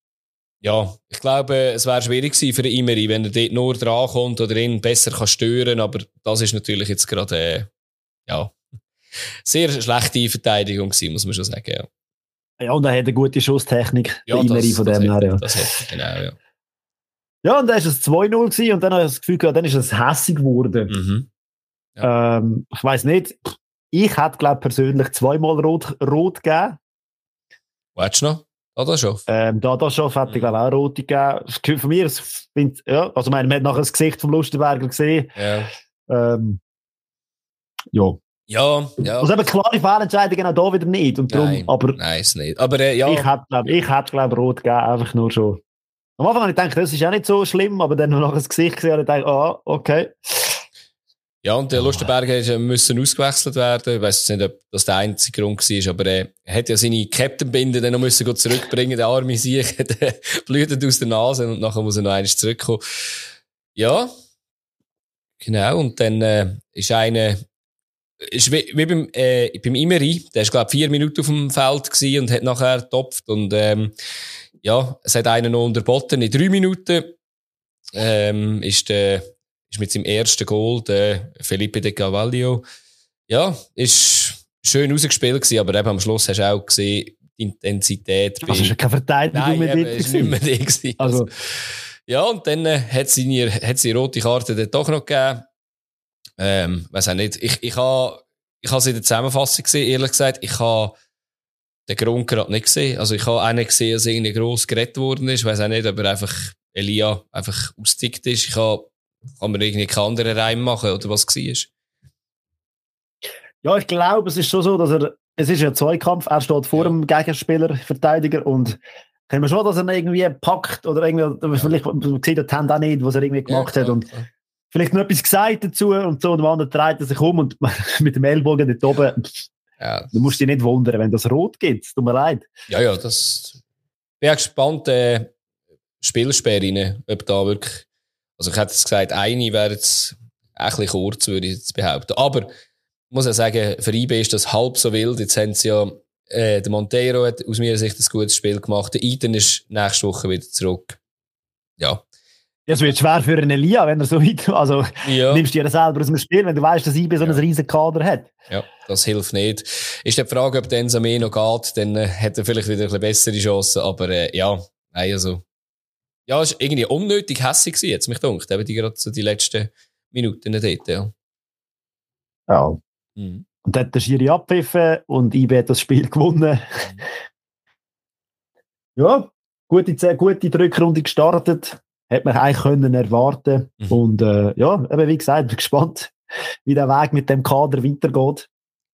Ja, ich glaube, es wäre schwierig gewesen für Imeri, wenn er dort nur dran kommt oder ihn besser kann stören aber das ist natürlich jetzt gerade, äh, ja, sehr schlechte Verteidigung gewesen, muss man schon sagen, ja. Ja, und er hat eine gute Schusstechnik, ja, Imeri von dem her, ja. Das hat, genau, ja. Ja, und dann war es 2-0 und dann habe ich das Gefühl gehabt, dann ist es hässig geworden. Mhm. Ja. Ähm, ich weiß nicht, ich hätte, glaube persönlich zweimal rot, rot gegeben. Du noch? Dadaschow? Ähm, Dadaschow hätte, mhm. glaube auch rote gegeben. Von mir, find, ja, also, meine, man hat nachher das Gesicht vom Lustenberger gesehen. Ja. Ähm, ja. Ja, ja. Also eben klare Fehlentscheidungen auch da wieder nicht. Und darum, nein, aber, nein, ist nicht. Aber äh, ja. Ich hätte, glaube ich, hätte, glaub, rot gegeben, einfach nur schon. Am Anfang habe ich gedacht, das ist auch nicht so schlimm, aber dann noch das Gesicht gesehen und ich dachte, ah, okay. Ja, und der Lustenberger müssen ausgewechselt werden. Ich weiß nicht, ob das der einzige Grund war, aber er hat ja seine Captain-Binde dann noch müssen zurückbringen. Der arme Sieg hat blüht aus der Nase und nachher muss er noch einmal zurückkommen. Ja, genau. Und dann äh, ist einer, ist wie, wie beim, äh, beim Imeri, der ist, glaube vier Minuten auf dem Feld und hat nachher getopft. Und ähm, ja, es hat einen noch unterboten. In drei Minuten ähm, ist der ist mit seinem ersten Goal der Felipe de Cavallo. Ja, ist schön ausgespielt gewesen, aber eben am Schluss hast du auch gesehen, die Intensität. Also ist ja keine Verteidigung mehr eben, ist nicht mehr die gewesen. Also, also, ja, und dann äh, hat sie hat sie rote Karte dann doch noch gegeben. Ähm, weiß auch nicht. Ich, ich habe, ich habe sie in der Zusammenfassung gesehen, ehrlich gesagt. Ich habe den Grund gerade nicht gesehen. Also ich habe auch nicht gesehen, dass irgendwie gross gerettet worden ist. Ich weiß auch nicht, ob er einfach Elia einfach austickt ist. Ich habe kann man irgendwie keine anderen Reim machen oder was war? Ja, ich glaube, es ist schon so, dass er, es ist ein Zweikampf, er steht vor ja. dem Gegenspieler, Verteidiger und können wir schon, dass er irgendwie packt oder irgendwie, vielleicht, sieht die Hand auch nicht, was er irgendwie gemacht ja, hat und klar. vielleicht noch etwas gesagt dazu und so und der andere dreht er sich um und mit dem Ellbogen dort oben, ja. du musst dich nicht wundern, wenn das rot gibt, tut mir leid. Ja, ja, das, ich bin gespannt, äh, Spielsperre, ob da wirklich also ich hätte jetzt gesagt, eine wäre jetzt ein bisschen kurz, würde ich jetzt behaupten. Aber ich muss ja sagen, für IB ist das halb so wild. Jetzt haben sie ja, äh, der Monteiro hat aus meiner Sicht ein gutes Spiel gemacht. Der Iden ist nächste Woche wieder zurück. Ja. Es wird schwer für einen Elia, wenn er so weit, also ja. nimmst du dir selber aus dem Spiel, wenn du weißt, dass IB so einen riesen Kader hat. Ja, das hilft nicht. Ist die Frage, ob der Samé noch geht, dann äh, hat er vielleicht wieder ein bisschen bessere Chancen, aber äh, ja, nein, also ja, es war irgendwie unnötig hässlich jetzt mich gedacht. Eben die gerade so die letzten Minuten dort, ja. Ja. Mhm. Und dann hat der Schiri abpfiffen und IB hat das Spiel gewonnen. Mhm. ja, gute, gute Drückrunde gestartet. Hätte man eigentlich können erwarten. Mhm. Und äh, ja, eben wie gesagt, bin gespannt, wie der Weg mit dem Kader weitergeht.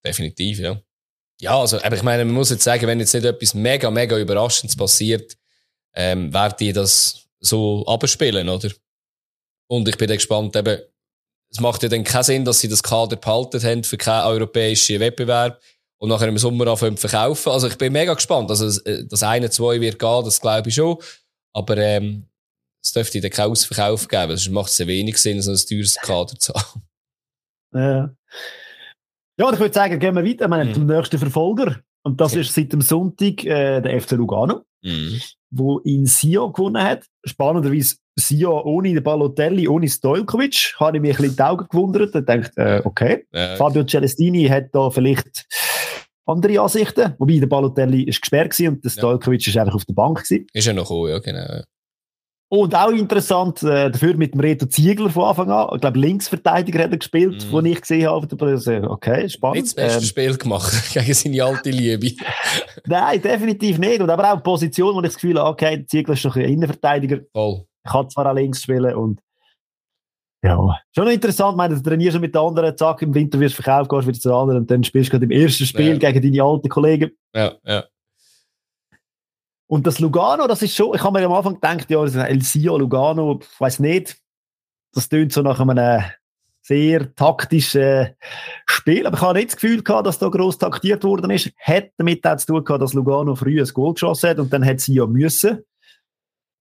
Definitiv, ja. Ja, also, aber ich meine, man muss jetzt sagen, wenn jetzt nicht etwas mega, mega Überraschendes passiert, ähm, werden die das so abspielen, oder? Und ich bin dann gespannt, eben, es macht ja dann keinen Sinn, dass sie das Kader behalten haben für keinen europäischen Wettbewerb und nachher im Sommer anfangen zu verkaufen. Also ich bin mega gespannt. Also äh, das eine, zwei wird gehen, das glaube ich schon. Aber ähm, es dürfte dann keinen Ausverkauf geben. Sonst macht es sehr wenig Sinn, so ein teures Kader zu haben. Ja. Ja, ich würde sagen, gehen wir weiter. Wir haben mhm. zum nächsten Verfolger. Und das ist seit dem Sonntag äh, der FC Lugano, mhm. Wo in Sio gewonnen hat. Spannenderweise Sio ohne den Balotelli, ohne Stojkovic. Habe ich mich ein bisschen die Augen gewundert und gedacht, äh, okay, ja. Fabio Celestini hat da vielleicht andere Ansichten. Wobei der Balotelli ist gesperrt war und der Stojkovic ja. ist einfach auf der Bank gewesen. Ist ja noch cool, ja, genau. Und auch interessant, äh, dafür mit dem Reto Ziegler von Anfang an. Ich glaube, Linksverteidiger hat er gespielt, wo ich gesehen habe. Okay, spannend. Nicht das beste ähm, Spiel gemacht gegen seine alte Liebe. Nein, definitiv nicht. Und aber auch eine Position, wo ich das Gefühl habe, okay, Ziegler ist doch ein Innenverteidiger. Voll. Ich kann zwar auch links spielen und ja, schon interessant. Ich meine, du trainierst mit den anderen, zack, im Winter wirst du verkauft, gehst wieder zu anderen und dann spielst du gerade im ersten Spiel ja. gegen deine alten Kollegen. Ja, ja. Und das Lugano, das ist schon, ich habe mir am Anfang gedacht, ja, das ist El Sio Lugano, ich weiß nicht, das tönt so nach einem sehr taktischen Spiel, aber ich habe nicht das Gefühl gehabt, dass da gross taktiert worden ist. Hat damit auch zu tun gehabt, dass Lugano früh ein Goal geschossen hat und dann hat sie ja müssen.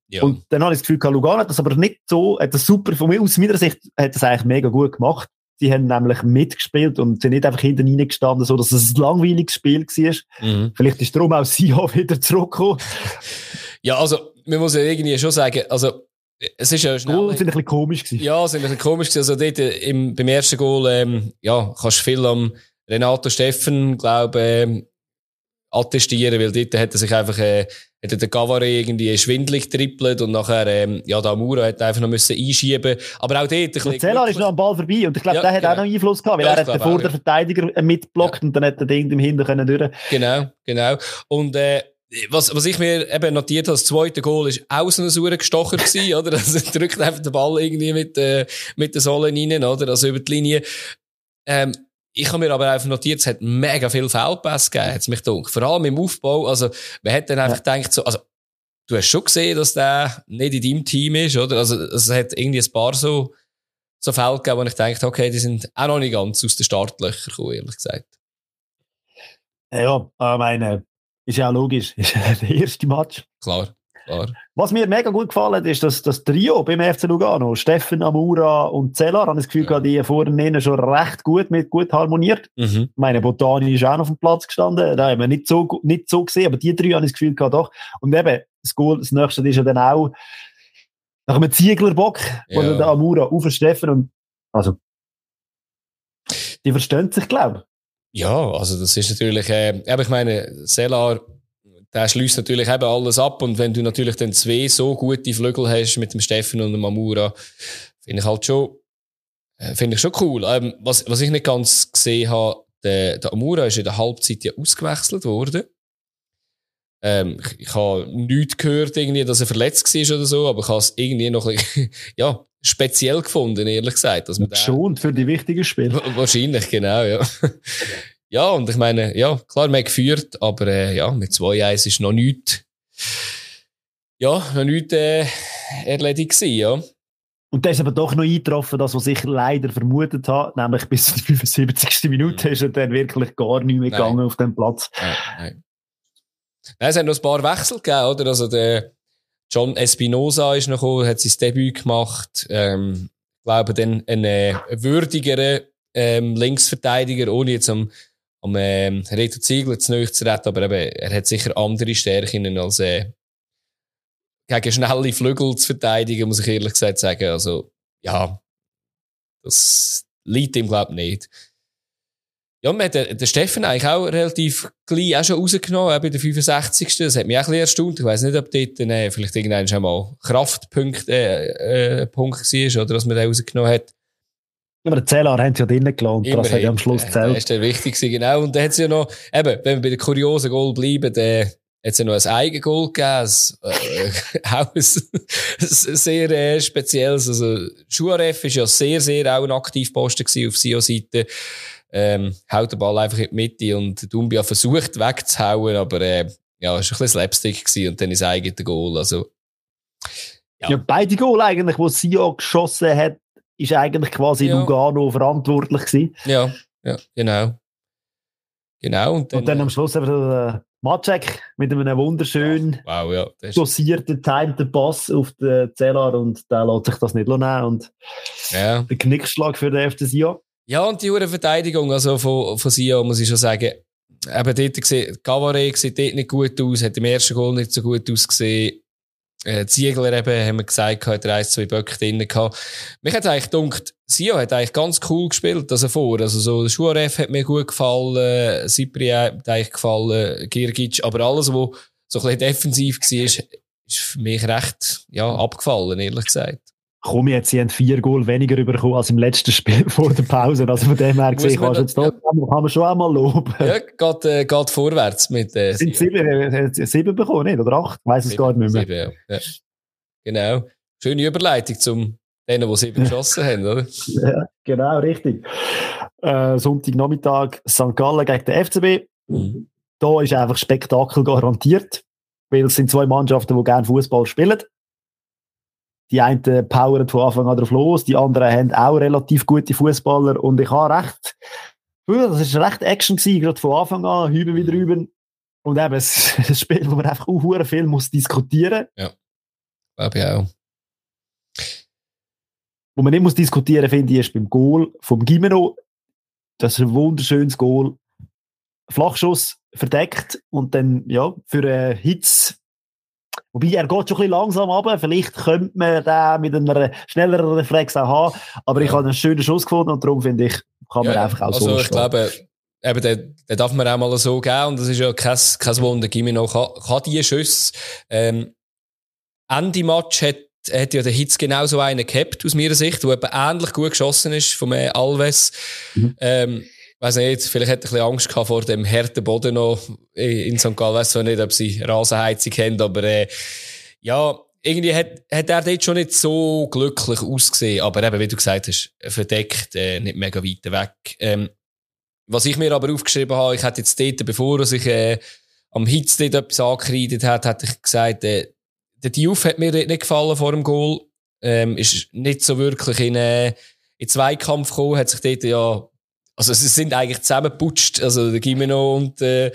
Ja. Und dann habe ich das Gefühl gehabt, Lugano hat das aber nicht so, hat das super, von mir, aus meiner Sicht hat das eigentlich mega gut gemacht. Die haben nämlich mitgespielt und sind nicht einfach hinten reingestanden, so dass es ein langweiliges Spiel war. Mhm. Vielleicht ist darum auch Sion wieder zurückgekommen. Ja, also, man muss ja irgendwie schon sagen, also, es ist ja schnell. Goal sind ein bisschen komisch gewesen. Ja, sind ein bisschen komisch gewesen. Also dort im, beim ersten Goal, ähm, ja, kannst du viel am Renato Steffen, glaube ähm, attestieren, weil dort hat er sich einfach, äh, hat der Gavare irgendwie schwindlig trippelt und nachher, ähm, ja, der Amura hat einfach noch müssen einschieben. Aber auch dort ein bisschen. Zeller ist noch am Ball vorbei und ich glaube, ja, der hat genau. auch noch Einfluss gehabt, weil ja, er hat den vor der Verteidiger mitblockt ja. und dann hat der Ding im Hinter können durch. Genau, genau. Und, äh, was, was ich mir eben notiert habe, das zweite Goal ist auch so ein saurer Gestocher gewesen, oder? Also, drückt einfach den Ball irgendwie mit, äh, mit den Sohlen rein, oder? Also über die Linie. Ähm, ich habe mir aber einfach notiert, es hat mega viel Feldpass gegeben, hat's mich gedacht. Vor allem im Aufbau. Also, man hat dann einfach ja. gedacht, so, also, du hast schon gesehen, dass der nicht in deinem Team ist, oder? Also, es hat irgendwie ein paar so, so Fälle gegeben, wo ich dachte, okay, die sind auch noch nicht ganz aus den Startlöchern gekommen, ehrlich gesagt. Ja, ich meine, ist ja auch logisch. Ist der erste Match. Klar. Klar. Was mir mega gut gefallen hat, ist, dass das Trio beim FC Lugano, Steffen, Amura und Zellar, habe das Gefühl, ja. die vorne schon recht gut mit gut harmoniert. Mhm. Meine Botani ist auch noch auf dem Platz gestanden. Da haben wir nicht so, nicht so gesehen, aber die drei haben das Gefühl gehabt, doch. Und eben, das Goal, das nächste ist ja dann auch nach einem Zieglerbock, ja. wo der Amura auf Steffen und, also, die verstehen sich, glaube ich. Ja, also das ist natürlich, äh, aber ich meine, Selar, der schließt natürlich eben alles ab und wenn du natürlich dann zwei so gute Flügel hast mit dem Steffen und dem Mamura, finde ich halt schon, äh, finde ich schon cool. Ähm, was, was ich nicht ganz gesehen habe, der, der Amura ist in der Halbzeit ja ausgewechselt worden. Ähm, ich, ich habe nichts gehört, irgendwie, dass er verletzt war oder so, aber ich habe es irgendwie noch ja, speziell gefunden, ehrlich gesagt. Dass man Schon für die wichtigen Spiele. Wahrscheinlich, genau, ja. Ja, und ich meine, ja, klar, man geführt, aber äh, ja, mit 2-1 ist noch nichts, ja, noch nichts äh, erledigt gewesen, ja. Und das ist aber doch noch eingetroffen, das, was ich leider vermutet habe, nämlich bis zur 75. Minute mhm. ist er dann wirklich gar nicht mehr nein. gegangen auf dem Platz. Nein, nein. Nein, es hat noch ein paar Wechsel gegeben, oder? Also der John Espinosa ist noch gekommen, hat sein Debüt gemacht. Ähm, ich glaube, dann ein äh, würdigerer ähm, Linksverteidiger, ohne jetzt am, am ähm, Reto Ziegler zu nahe zu retten, aber eben, er hat sicher andere Stärken als äh, gegen schnelle Flügel zu verteidigen, muss ich ehrlich gesagt sagen. Also, ja, das liegt ihm, glaube ich, nicht. Ja, man hat den, Steffen eigentlich auch relativ gleich auch schon rausgenommen, bei der 65. Das hat mich auch ein bisschen erstaunt. Ich weiss nicht, ob dort äh, vielleicht irgendwann schon mal Kraftpunkt, äh, äh, Punkt war, oder dass man den rausgenommen hat. Aber den Zähler haben sie ja drinnen gelassen, das hat ja am Schluss gezählt. Das ist der wichtigste, genau. Und dann hat es ja noch, eben, wenn wir bei den kuriosen Goal bleiben, dann hat es ja noch ein Eigengoal gegeben, äh, auch ein, ein sehr äh, spezielles. Also, Schuaref war ja sehr, sehr auch ein Aktivposten auf SIO-Seite ähm, haut den Ball einfach in die Mitte und Dumbia versucht wegzuhauen, aber äh, ja, es war ein bisschen Slapstick gewesen und dann ist eigentlich der Goal. Also, ja. ja, beide Goal eigentlich, die Sio geschossen hat, ist eigentlich quasi ja. Lugano verantwortlich gewesen. Ja, ja, genau. Genau. Und dann, und dann am Schluss einfach der Matschek mit einem wunderschönen, wow, ja, dosierten, timeten Pass auf den Zellar und der lässt sich das nicht nehmen und ja. der Knickschlag für den FC Sion. Ja, und die Verteidigung, also von, von Sion, muss ich schon sagen, eben dort gesehen, Gavare sieht dort nicht gut aus, hat im ersten Goal nicht so gut ausgesehen. Äh, Ziegler eben, haben wir gesagt, hat er ein, zwei Böcke drin gehabt. Mich hat eigentlich gedacht, Sio hat eigentlich ganz cool gespielt, also vor. Also so, Schuaref hat mir gut gefallen, Cyprien hat eigentlich gefallen, Girgic, aber alles, was so ein bisschen defensiv war, ist für mich recht, ja, abgefallen, ehrlich gesagt komm jetzt, sie haben vier Goal weniger bekommen als im letzten Spiel vor der Pause. Also von dem her gesehen, kannst jetzt da, ja. kann man schon einmal loben. Ja, geht, äh, geht vorwärts mit, äh, Sind sieben, äh, sieben bekommen, nicht? Oder acht? Weiss es gar nicht mehr. Sieben, ja. ja. Genau. Schöne Überleitung zum denen, die sieben geschossen haben, oder? Ja, genau, richtig. Äh, Sonntagnachmittag St. Gallen gegen den FCB. Mhm. Da ist einfach Spektakel garantiert, weil es sind zwei Mannschaften, die gerne Fußball spielen. Die einen powern von Anfang an drauf los, die anderen haben auch relativ gute Fußballer und ich habe recht, das war recht Action gewesen, gerade von Anfang an, hüben wie drüben. Und eben, es ist ein Spiel, wo man einfach auch viel muss diskutieren muss. Ja, glaube ich auch. Wo man nicht muss diskutieren, finde ich, ist beim Goal vom Gimeno. Das ist ein wunderschönes Goal. Flachschuss verdeckt und dann, ja, für einen Hitz Wobei, er geht schon ein bisschen langsam runter. Vielleicht könnte man den mit einer schnelleren Reflex auch haben. Aber ich habe einen schönen Schuss gefunden und darum finde ich, kann man ja, einfach auch also so ich glaube, eben, den, den darf man auch mal so geben. Und das ist ja kein, kein Wunder. Gimino kann, kann die Schüsse. Ähm, Ende Match hat, hat ja der Hitz genauso einen gehabt, aus meiner Sicht, der ähnlich gut geschossen ist, von Alves. Mhm. Ähm, weiß nicht, vielleicht hätte ich ein bisschen Angst gehabt vor dem harten Boden noch in St. Gallen. Weiß zwar nicht, ob sie Rasenheizung haben, aber äh, ja, irgendwie hat, hat er dort schon nicht so glücklich ausgesehen. Aber eben, wie du gesagt hast, verdeckt, äh, nicht mega weit weg. Ähm, was ich mir aber aufgeschrieben habe, ich hätte jetzt dort, bevor ich äh, am Hitz dort etwas angekreidet hat, hätte ich gesagt, äh, der Diouf hat mir dort nicht gefallen vor dem Goal. Ähm, ist nicht so wirklich in, äh, in Zweikampf gekommen, hat sich dort ja also sie sind eigentlich zusammengeputscht, also der Gimeno und, äh,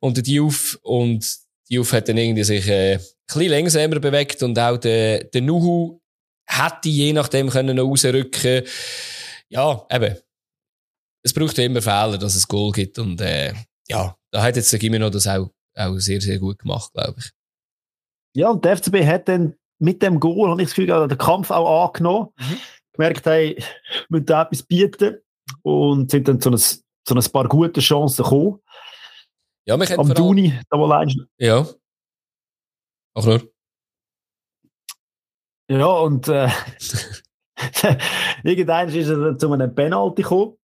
und der Diouf. Und Diouf hat dann irgendwie sich äh, ein bisschen langsamer bewegt und auch der, der Nuhu hätte je nachdem können noch rausrücken Ja, eben. Es braucht immer Fehler, dass es Goal gibt und äh, ja, da hat jetzt der Gimeno das auch, auch sehr, sehr gut gemacht, glaube ich. Ja, und der FCB hat dann mit dem Goal, habe ich das Gefühl, den Kampf auch angenommen. Mhm. Gemerkt, hey, wir müssen da etwas bieten und sind dann zu ein, zu ein paar guten Chancen gekommen. Ja, wir Am Duni, da wohl eins. Ja. Auch nur. Ja, und äh, irgendwann ist es zu einem Penalty gekommen.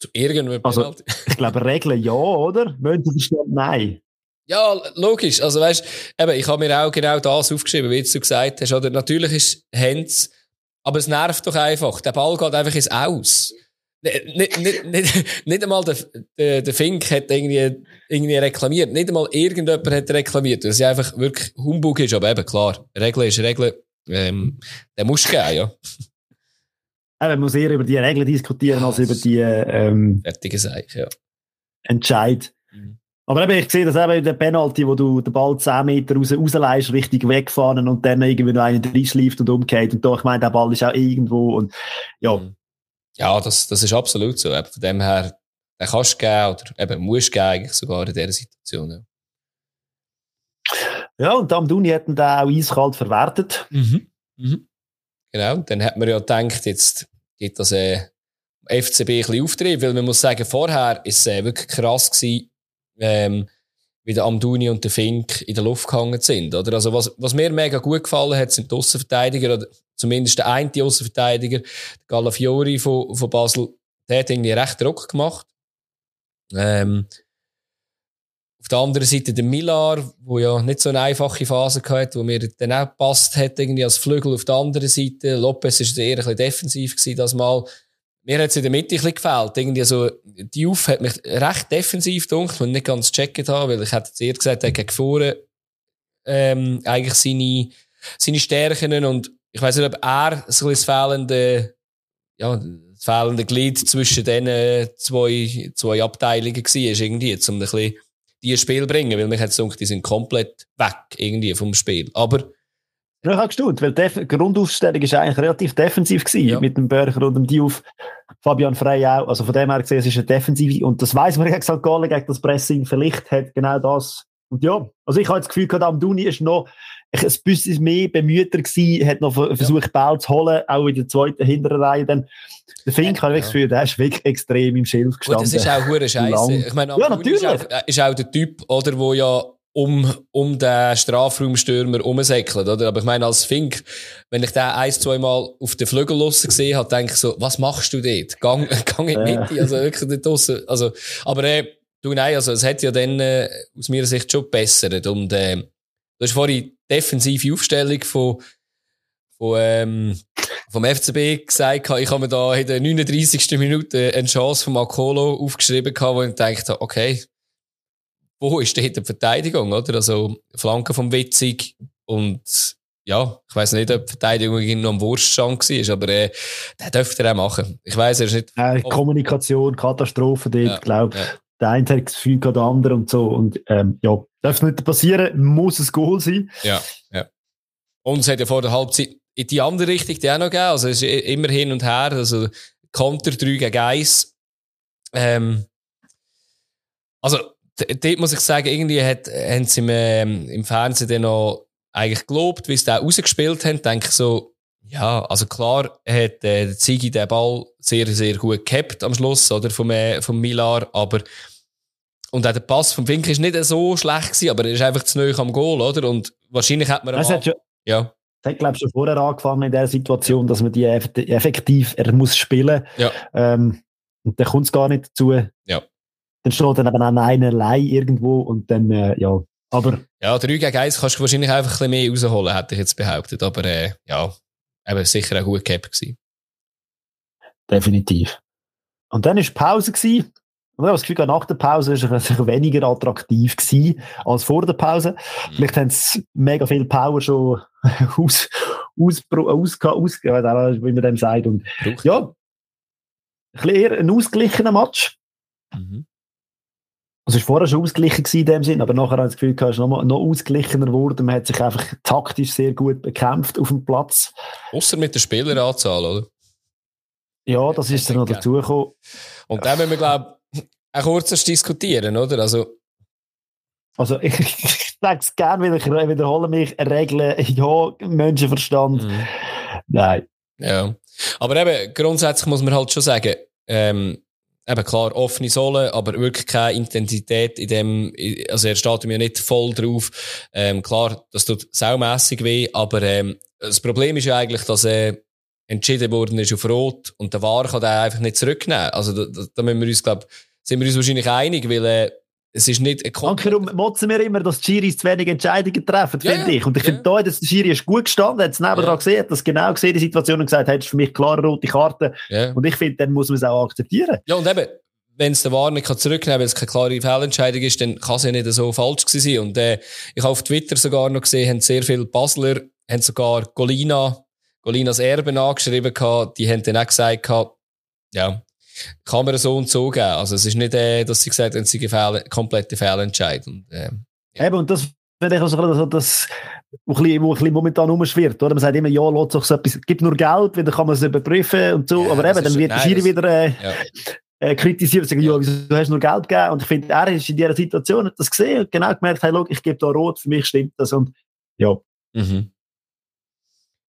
Zu irgendeinem also, Penalty? Also, ich glaube, Regeln ja, oder? Verstehen, nein. Ja, logisch. Also, weißt du, ich habe mir auch genau das aufgeschrieben, wie du gesagt hast. Oder natürlich ist Hens, aber es nervt doch einfach. Der Ball geht einfach ins Aus. Nicht, nicht, nicht, nicht einmal der, der, der Fink hat irgendwie, irgendwie reklamiert. Nicht einmal irgendjemand hat reklamiert. Dass es einfach wirklich Humbug ist. Aber eben, klar, Regeln ist Regeln. Ähm, der muss gehen, ja. Man muss eher über die Regeln diskutieren, ja, als über die, ähm, fertige Sache, ja. Entscheid. Mhm. Aber eben, ich sehe das eben in der Penalty, wo du den Ball 10 Meter raus, rausleihst, richtig wegfahren und dann irgendwie noch einen reinschleift und umgeht. Und da, ich meine, der Ball ist auch irgendwo und, ja. Mhm. Ja, das, das ist absolut so. Von dem her, den kannst du geben oder eben musst du geben, eigentlich sogar in dieser Situation. Ja, ja und Amduni hat ihn auch eiskalt verwertet. Mhm. Mhm. Genau, dann hat man ja gedacht, jetzt geht das äh, FCB ein bisschen Auftrieb, weil man muss sagen, vorher ist es äh, wirklich krass gewesen, ähm, wie der Amduni und der Fink in der Luft gehangen sind. Oder? Also was, was mir mega gut gefallen hat, sind die Aussenverteidiger, oder zumindest der eine Aussenverteidiger, der Galafiori von, von Basel, der hat irgendwie recht Druck gemacht. Ähm, auf der anderen Seite der Millar, wo ja nicht so eine einfache Phase hatte, wo mir dann auch gepasst hat, irgendwie als Flügel auf der anderen Seite. Lopez ist eher ein bisschen defensiv gewesen, das Mal. Mir hat es in der Mitte ein bisschen gefällt. Irgendwie so, die Auf hat mich recht defensiv gedacht und nicht ganz gecheckt haben, weil ich hätte zuerst gesagt, er hat vorne, ähm, eigentlich seine, seine Stärken und ich weiß nicht, ob er so das fehlende, ja, das fehlende Glied zwischen diesen zwei, zwei Abteilungen war, irgendwie, um ein bisschen die Spiel bringen, weil mich hat gedacht, die sind komplett weg, irgendwie vom Spiel. Aber, ja, ich habe gestaunt, weil die Grundaufstellung ist eigentlich relativ defensiv gewesen, ja. mit dem Börger und dem Diouf. Fabian Frey auch. Also von dem her gesehen, es ist eine defensive, und das weiß man gegen St. Gallen, gegen das Pressing, vielleicht hat genau das. Und ja, also ich habe das Gefühl gehabt, Amduni ist noch ein bisschen mehr bemühter gewesen, hat noch versucht, ja. Ball zu holen, auch in der zweiten hinteren Reihe. Dann, der Fink, ja, habe ich das Gefühl, der ist wirklich extrem im Schilf gestanden. Gut, das ist auch hure Scheiße. Ich meine, ja, natürlich. Ist auch, ist auch der Typ, oder, wo ja um, um den Strafraumstürmer umsäckelt, oder? Aber ich meine, als Fink, wenn ich den ein, zwei Mal auf den Flügel los gesehen habe, denke ich so, was machst du dort? Gang, gang in die Mitte, also wirklich dort draussen. Also, aber, äh, du, nein, also, es hat ja dann, äh, aus meiner Sicht schon gebessert und, äh, du hast vorhin defensive Aufstellung von, von, ähm, vom FCB gesagt ich habe mir da in der 39. Minute eine Chance von Makolo aufgeschrieben wo ich gedacht habe, okay, wo ist denn die Verteidigung, oder? Also, Flanke vom Witzig und, ja, ich weiß nicht, ob die Verteidigung noch am Wurststand war, aber äh, der dürfte er auch machen. Ich weiß, er ist nicht. Äh, Kommunikation, Katastrophe dort, ja, glaube ja. Der eine hat das Gefühl, der andere und so. Und ähm, ja, darf nicht passieren, muss es Goal sein. Ja, ja. Und es hat ja vor der Halbzeit in die andere Richtung die auch noch gegeben. Also es ist immer hin und her. Also Konter 3 gegen 1. Ähm, also dort muss ich sagen, irgendwie hat, haben sie im, ähm, im Fernsehen dann noch eigentlich gelobt, wie sie da rausgespielt haben. Denke ich so, ja, also klar hat äh, der Zigi den Ball sehr, sehr gut gehabt am Schluss, oder, vom, äh, vom Milar, aber und auch der Pass vom Fink ist nicht so schlecht gewesen, aber er ist einfach zu neu am Goal, oder? Und wahrscheinlich hat man... Das hat schon, ja. Das hat, glaube ich, schon vorher angefangen in der Situation, dass man die effektiv, er muss spielen. Ja. Ähm, und dann kommt es gar nicht dazu. Ja. Dann steht dann eben auch einerlei irgendwo und dann, äh, ja. Aber. Ja, 3 gegen 1 kannst du wahrscheinlich einfach ein bisschen mehr rausholen, hätte ich jetzt behauptet. Aber, äh, ja, eben sicher auch gut gehabt gewesen. Definitiv. Und dann war Pause gewesen. Und ich habe das Gefühl, nach der Pause war es weniger attraktiv gewesen als vor der Pause. Mhm. Vielleicht haben sie mega viel Power schon aus, aus, aus, aus, wie man dem sagt. Und, ja, ein eher ein ausgeglichener Match. Mhm. Also es war vorher schon ausgeglichen in dem Sinn, aber nachher habe ich das Gefühl, es ist noch, noch ausgeglichener geworden. Man hat sich einfach taktisch sehr gut bekämpft auf dem Platz. Außer mit der Spieleranzahl, oder? Ja, das ist dann noch dazugekommen. Und dann müssen wir, glaube ich, auch kurz diskutieren, oder? Also, also ich, ich sage es gerne wieder, ich wiederhole mich, Regeln, ja, Menschenverstand, mhm. nein. Ja, aber eben, grundsätzlich muss man halt schon sagen, ähm, eben klar, offene Sohle, aber wirklich keine Intensität in dem, also er steht mir nicht voll drauf. Ähm, klar, das tut saumässig weh, aber ähm, das Problem ist ja eigentlich, dass äh, entschieden worden ist auf Rot und der War kann den einfach nicht zurücknehmen. Also da, da, da müssen wir uns, glaube sind wir uns wahrscheinlich einig, weil äh, es ist nicht ein Manchmal motzen wir immer, dass die Schiris zu wenig Entscheidungen treffen, ja, finde ich. Und ich ja. finde da, dass der Schiri ist gut gestanden, hat es nebenan ja. gesehen, hat das genau gesehen, die Situation, und gesagt, hat, für mich klare rote Karte. Ja. Und ich finde, dann muss man es auch akzeptieren. Ja, und eben, wenn es der War nicht zurücknehmen kann, weil es keine klare Fehlentscheidung ist, dann kann es ja nicht so falsch gewesen sein. Und äh, ich habe auf Twitter sogar noch gesehen, haben sehr viele Basler, haben sogar Golina, Golinas Erben angeschrieben gehabt, die haben dann auch gesagt gehabt, ja, kann man so und so geben. Also es ist nicht, äh, dass sie gesagt haben, sei eine komplette Fehlentscheidung. äh, ja. Eben, und das finde ich also so, dass wo ein bisschen, wo ein bisschen momentan umschwirrt, oder? Man sagt immer, ja, lass doch so etwas, gibt nur Geld, dann kann man es überprüfen und so, ja, aber eben, dann wird der Schiri wieder äh, ja. äh, kritisiert und sagen, ja, wieso hast du nur Geld gegeben? Und ich finde, er ist in dieser Situation, hat das gesehen und genau gemerkt, hey, look, ich gebe da rot, für mich stimmt das und ja. Mhm.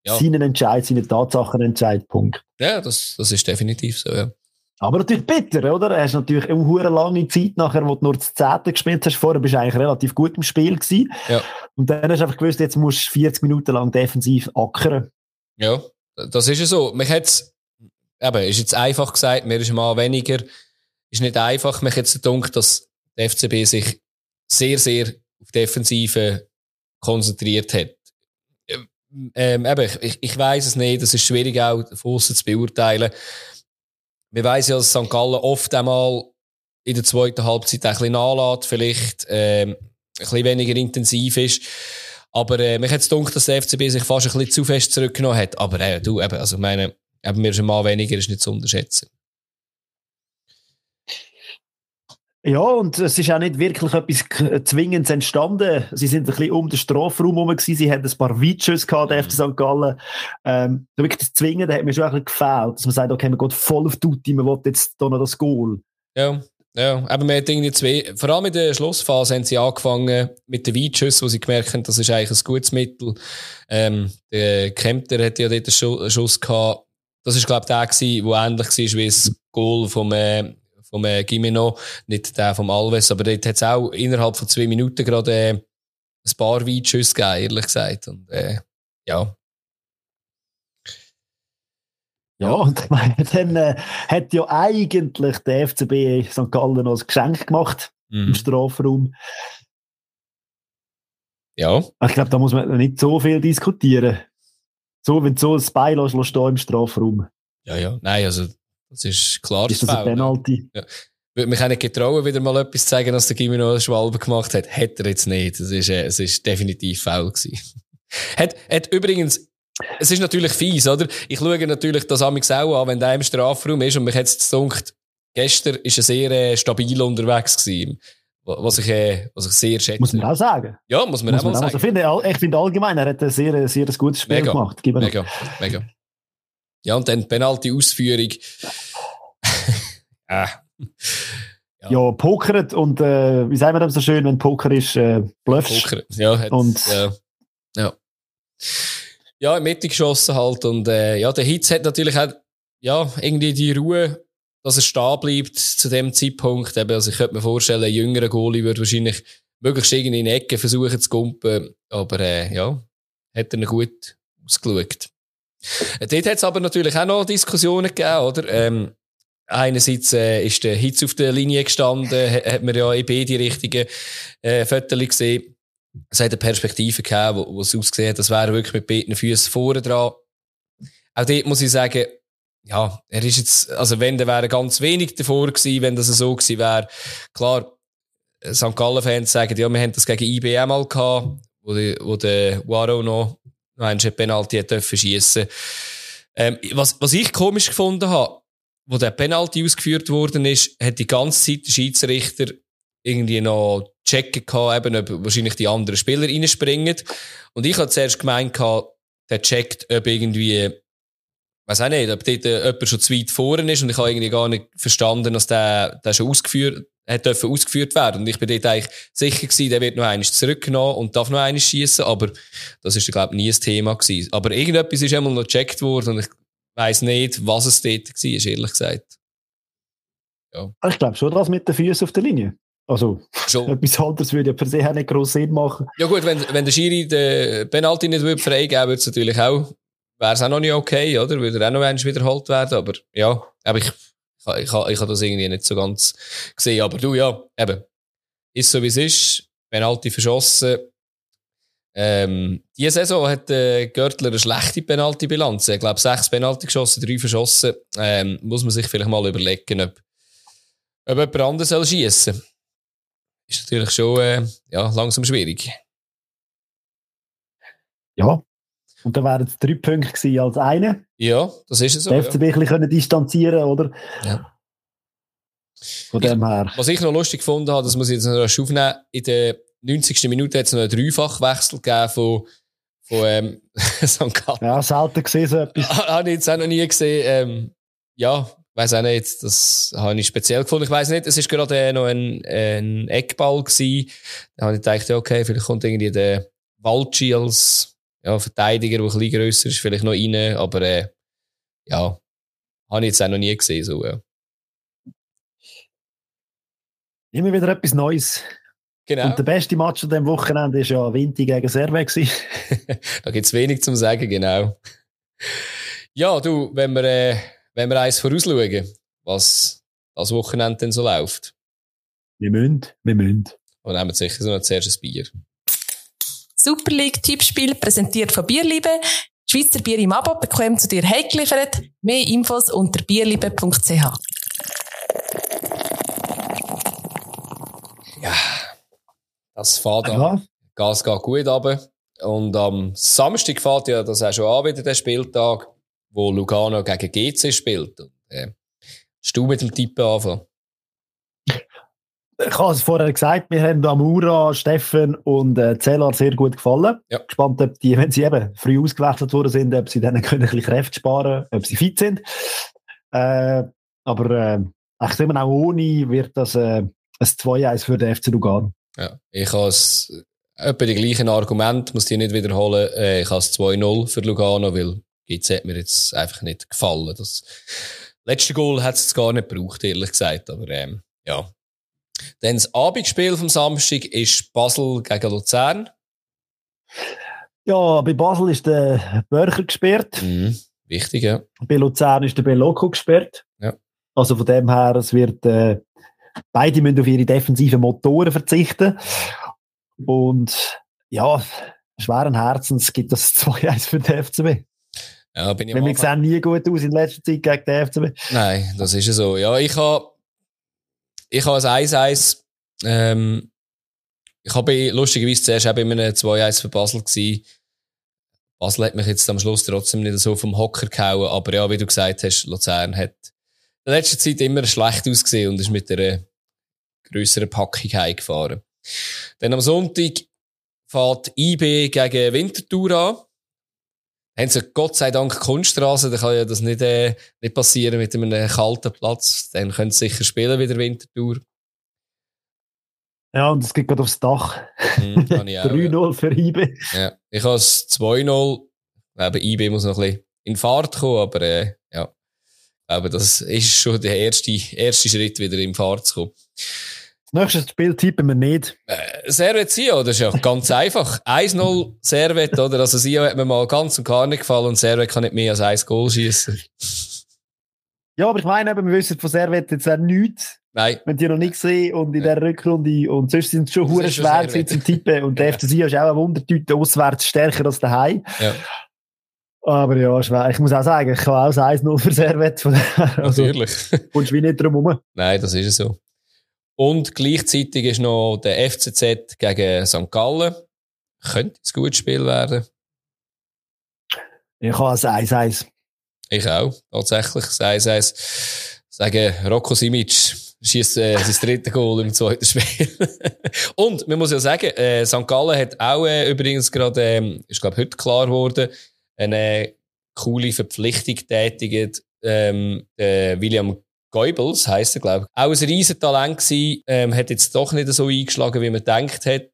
ja. Seinen Entscheid, seinen Tatsachenentscheidpunkt. Ja, das, das ist definitiv so, ja. Aber natürlich bitter, oder? Er hast natürlich eine lange Zeit nachher, wo du nur das Zehnte gespielt hast. Vorher bist du eigentlich relativ gut im Spiel gewesen. Ja. Und dann hast du einfach gewusst, jetzt musst du 40 Minuten lang defensiv ackern. Ja, das ist ja so. Mich hat's, eben, ist jetzt einfach gesagt, mir ist mal weniger, ist nicht einfach. Mich es gedacht, dass der FCB sich sehr, sehr auf Defensive konzentriert hat. Ähm, eben, ich, ich weiß es nicht, es ist schwierig auch von zu beurteilen. Wir weiss ja, dass St. Gallen oft einmal in der zweiten Halbzeit ein bisschen nachlässt, vielleicht ähm, ein bisschen weniger intensiv ist. Aber äh, mich hat es gedacht, dass der FCB sich fast ein bisschen zu fest zurückgenommen hat. Aber äh, du, eben, also ich meine, eben, mir schon mal weniger ist nicht zu unterschätzen. Ja, und es ist auch nicht wirklich etwas Zwingendes entstanden. Sie sind ein bisschen um den Strafraum herum gewesen. Sie hatten ein paar Weitschüsse gehabt, der FC St. Gallen. Ähm, wirklich das Zwingende hat mir schon ein bisschen gefällt, dass man sagt, okay, man geht voll auf Tutti, man will jetzt da noch das Goal. Ja. Ja, aber man hat irgendwie zwei, vor allem in der Schlussphase haben sie angefangen mit den Weitschüssen, wo sie gemerkt haben, das ist eigentlich ein gutes Mittel. Ähm, der Kempter hat ja dort einen Schuss gehabt. Das ist, glaube ich, der gewesen, der ähnlich war wie das Goal vom, äh, vom äh, Gimeno, nicht der vom Alves, aber dort hat es auch innerhalb von zwei Minuten gerade äh, ein paar Weitschüsse gegeben, ehrlich gesagt. Und, äh, ja. Ja, und dann äh, hat ja eigentlich der FCB St. Gallen noch ein Geschenk gemacht mhm. im Strafraum. Ja. Ich glaube, da muss man nicht so viel diskutieren. So, wenn du so ein Bein lässt, im Strafraum. Ja, ja. Nein, also das ist klar. Ist das ein Penalty? Ja. Würde mich auch nicht getrauen, wieder mal etwas zu zeigen, dass der Gimino eine Schwalbe gemacht hat. Hätte er jetzt nicht. Das ist, äh, es ist definitiv faul gewesen. hat, hat übrigens, es ist natürlich fies, oder? Ich schaue natürlich das amigs auch an, wenn der im Strafraum ist und mich hat es gedacht, gestern ist er sehr äh, stabil unterwegs gewesen. Was ich, äh, was ich sehr schätze. Muss man auch sagen. Ja, muss man muss auch mal sagen. Also finde, ich finde allgemein, er hat ein sehr, sehr gutes Spiel mega, gemacht. Mega, mega. Ja, und dann Penalty-Ausführung. ah. Ja. ja, pokert und äh, wie sagen wir das so schön, wenn Poker ist, äh, bluffst. Poker, ja, hat, und ja. Ja. Ja, in Mitte geschossen halt. Und äh, ja, der Hitz hat natürlich auch ja, irgendwie die Ruhe, dass er stehen bleibt zu dem Zeitpunkt. Eben, also ich könnte mir vorstellen, ein jüngerer Goalie würde wahrscheinlich möglichst irgendwie in Ecke versuchen zu kumpen. Aber äh, ja, hat er ihn gut ausgeschaut. Dort hat es aber natürlich auch noch Diskussionen gegeben, oder? Ähm, einerseits äh, ist der Hitz auf der Linie gestanden, hat man ja in beide richtigen äh, Fotos gesehen. Es hat eine Perspektive gehabt, wo, wo es ausgesehen hat, das wäre wirklich mit beiden Füßen vorne dran. Auch dort muss ich sagen, ja, er ist jetzt, also wenn, der wäre ganz wenig davor gewesen, wenn das so gewesen wäre. Klar, St. Gallen-Fans sagen, ja, wir haben das gegen IBM mal gehabt, wo, die, wo der Waro noch, noch einen Penalty schiessen. Ähm, was, was ich komisch gefunden habe, wo der Penalty ausgeführt worden ist, hat die ganze Zeit der Schiedsrichter irgendwie noch checken gehabt, eben, ob wahrscheinlich die anderen Spieler reinspringen. Und ich habe zuerst gemeint der checkt, ob irgendwie, weiß auch nicht, ob dort äh, jemand schon zu weit vorne ist und ich habe irgendwie gar nicht verstanden, dass der, der schon ausgeführt, hat dürfen ausgeführt werden. Und ich bin dort eigentlich sicher gewesen, der wird noch eines zurückgenommen und darf noch eines schießen, aber das ist, glaube ich, nie ein Thema gewesen. Aber irgendetwas ist einmal noch gecheckt worden und ich weiss nicht, was es dort war, ehrlich gesagt. Ja. Ich glaube schon, dass mit den Füßen auf der Linie. Also, schon. etwas anderes würde ja per se auch nicht gross Sinn machen. Ja gut, wenn, wenn der Schiri den Penalty nicht würde freigeben würde, es natürlich auch, wäre es auch noch nicht okay, oder? Würde er auch noch einmal wiederholt werden, aber ja, aber ich, ich, ich, ich habe das irgendwie nicht so ganz gesehen, aber du, ja, eben, ist so wie es ist, Penalty verschossen, ähm, diese Saison hat äh, Görtler eine schlechte Penalty-Bilanz. Ich glaube, sechs Penalty geschossen, drei verschossen. Ähm, muss man sich vielleicht mal überlegen, ob, ob jemand anderes soll schiessen Ist natürlich schon äh, ja, langsam schwierig. Ja, und dann wären es drei Punkte gewesen als eine. Ja, das ist es so. Der FCB ja. ein bisschen distanzieren oder? Ja. Von dem her. Was ich noch lustig gefunden habe, das muss ich jetzt noch aufnehmen, in der 90. Minute hat es noch einen Dreifachwechsel gegeben von, von ähm, St. Gallen. Ja, selten gesehen so etwas. habe ich jetzt auch noch nie gesehen. Ähm, ja, weiß auch nicht, das habe ich speziell gefunden. Ich weiß nicht, es ist gerade noch ein, ein Eckball gewesen. Da habe ich gedacht, okay, vielleicht kommt irgendwie der Walci als ja, Verteidiger, der ein bisschen grösser ist, vielleicht noch rein, aber äh, ja, habe ich jetzt auch noch nie gesehen. So, ja. Immer wieder etwas Neues. Genau. Und der beste Match an diesem Wochenende war ja Vinti gegen Serve. da gibt es wenig zum sagen, genau. Ja, du, wenn wir, äh, wenn wir eins vorausschauen, was das Wochenende denn so läuft. Wir müssen, wir müssen. Und nehmen wir sicher so noch zuerst ein Bier. Super League Tippspiel präsentiert von Bierliebe. Schweizer Bier im Abo bekommt zu dir heimgeliefert. Mehr Infos unter bierliebe.ch. Ja, das fährt ja. Gas geht gut runter. Und am Samstag fährt ja das auch schon an, wieder der Spieltag, wo Lugano gegen GC spielt. Und, äh, du mit dem Tippen anfangen? Ich habe es vorher gesagt, wir haben Amura, Steffen und äh, Zellar sehr gut gefallen. Ja. Gespannt, ob die, wenn sie eben früh ausgewechselt worden sind, ob sie dann können ein bisschen Kräfte sparen ob sie fit sind. Äh, aber äh, ich sage auch ohne wird das äh, ein 2-1 für den FC Lugano. Ja, ich habe es etwa die gleichen Argumente, muss die nicht wiederholen. Äh, ich habe es 2-0 für Lugano, weil GZ hat mir jetzt einfach nicht gefallen. Das letzte Goal hat es gar nicht gebraucht, ehrlich gesagt. Aber ähm, ja. Dann das Abendspiel vom Samstag ist Basel gegen Luzern. Ja, bei Basel ist der Börcher gesperrt. Mhm. Wichtig, ja. Bei Luzern ist der Belloco gesperrt. Ja. Also von dem her, es wird äh, Beide müssen auf ihre defensiven Motoren verzichten. Und ja, schweren Herzens gibt das 2-1 für den FCB. Ja, bin ich Wir sehen nie gut aus in letzter Zeit gegen den FCB. Nein, das ist ja so. Ja, ich habe ich habe ein 1-1 ähm, ich habe lustigerweise zuerst auch bei einem 2-1 für Basel gewesen. Basel hat mich jetzt am Schluss trotzdem nicht so vom Hocker gehauen, aber ja, wie du gesagt hast, Luzern hat in letzter Zeit immer schlecht ausgesehen und ist mit einer grösseren Packung heimgefahren. Dann am Sonntag fährt IB gegen Winterthur an. Haben sie Gott sei Dank Kunststraße, da kann ja das nicht, äh, nicht passieren mit einem kalten Platz. Dann können sie sicher spielen wieder Winterthur. Ja, und es geht gerade aufs Dach. Hm, ich auch, 3-0 ja. für IB. Ja, ich habe es 2-0. Aber IB muss noch ein bisschen in Fahrt kommen, aber äh, ja. Aber das ist schon der erste, erste Schritt, wieder in Fahrt zu kommen. Das nächste Spiel tippen wir nicht. Äh, Servet Sio, das ist ja ganz einfach. 1-0 Servet, oder? Also Sio hat mir mal ganz und gar nicht gefallen und Servet kann nicht mehr als ein Goal schießen. Ja, aber ich meine, eben, wir wissen von Servet jetzt auch nichts. Nein. Haben die noch nicht gesehen und in der Rückrunde und sonst sind es schon hure schwer zum Tippen und der FC Sion ist auch eine Wundertüte auswärts stärker als daheim. Ja, Aber ja, schwer. Ich muss auch sagen, ich kann auch das 1-0 für Servet. Natürlich. kommst du wie nicht drum herum. Nein, das ist so. Und gleichzeitig ist noch der FCZ gegen St. Gallen. Könnte ein gutes Spiel werden. Ich habe ein 1-1. Ich auch, tatsächlich. Es eins. Sagen, Rocco Simic schießt äh, sein dritte Goal im zweiten Spiel. Und man muss ja sagen, äh, St. Gallen hat auch äh, übrigens gerade, ähm, ist glaube heute klar geworden, eine coole Verpflichtung tätigt. Ähm, William Goebbels heisst er, glaube ich. Auch ein Riesentalent gewesen, ähm, hat jetzt doch nicht so eingeschlagen, wie man gedacht hat.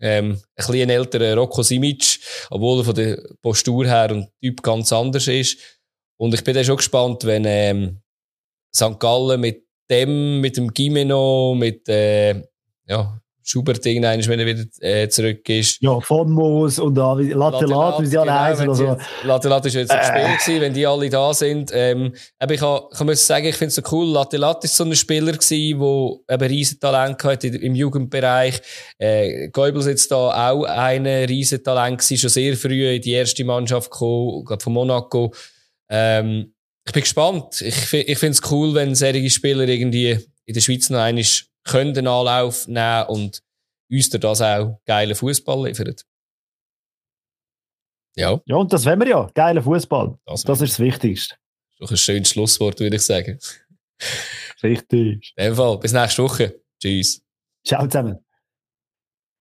Ähm, ein bisschen älterer Rocco Simic, obwohl er von der Postur her und Typ ganz anders ist. Und ich bin dann schon gespannt, wenn ähm, St. Gallen mit dem, mit dem Gimeno, mit äh, ja, Schubert irgendwann, wenn er wieder äh, zurück ist. Ja, von Moos und da, Latte Latte, wie sie alle heißen. Also, Latte Latte ist jetzt im Äh. Spiel wenn die alle da sind. Ähm, aber ich, kann, ich muss sagen, ich finde es so cool. Latte Latte ist so ein Spieler gewesen, der eben riesen Talent hatte im Jugendbereich. Äh, Goebbels jetzt da auch ein riesen Talent gewesen, schon sehr früh in die erste Mannschaft gekommen, gerade von Monaco. Ähm, ich bin gespannt. Ich, ich finde es cool, wenn solche Spieler irgendwie in der Schweiz noch einmal können den Anlauf nehmen und uns das auch geilen Fußball liefern. Ja, ja, und das wollen wir ja. Geiler Fußball. das, Das ist das Wichtigste. doch ein schönes Schlusswort, würde ich sagen. Richtig. In dem Fall, bis nächste Woche. Tschüss. Ciao zusammen.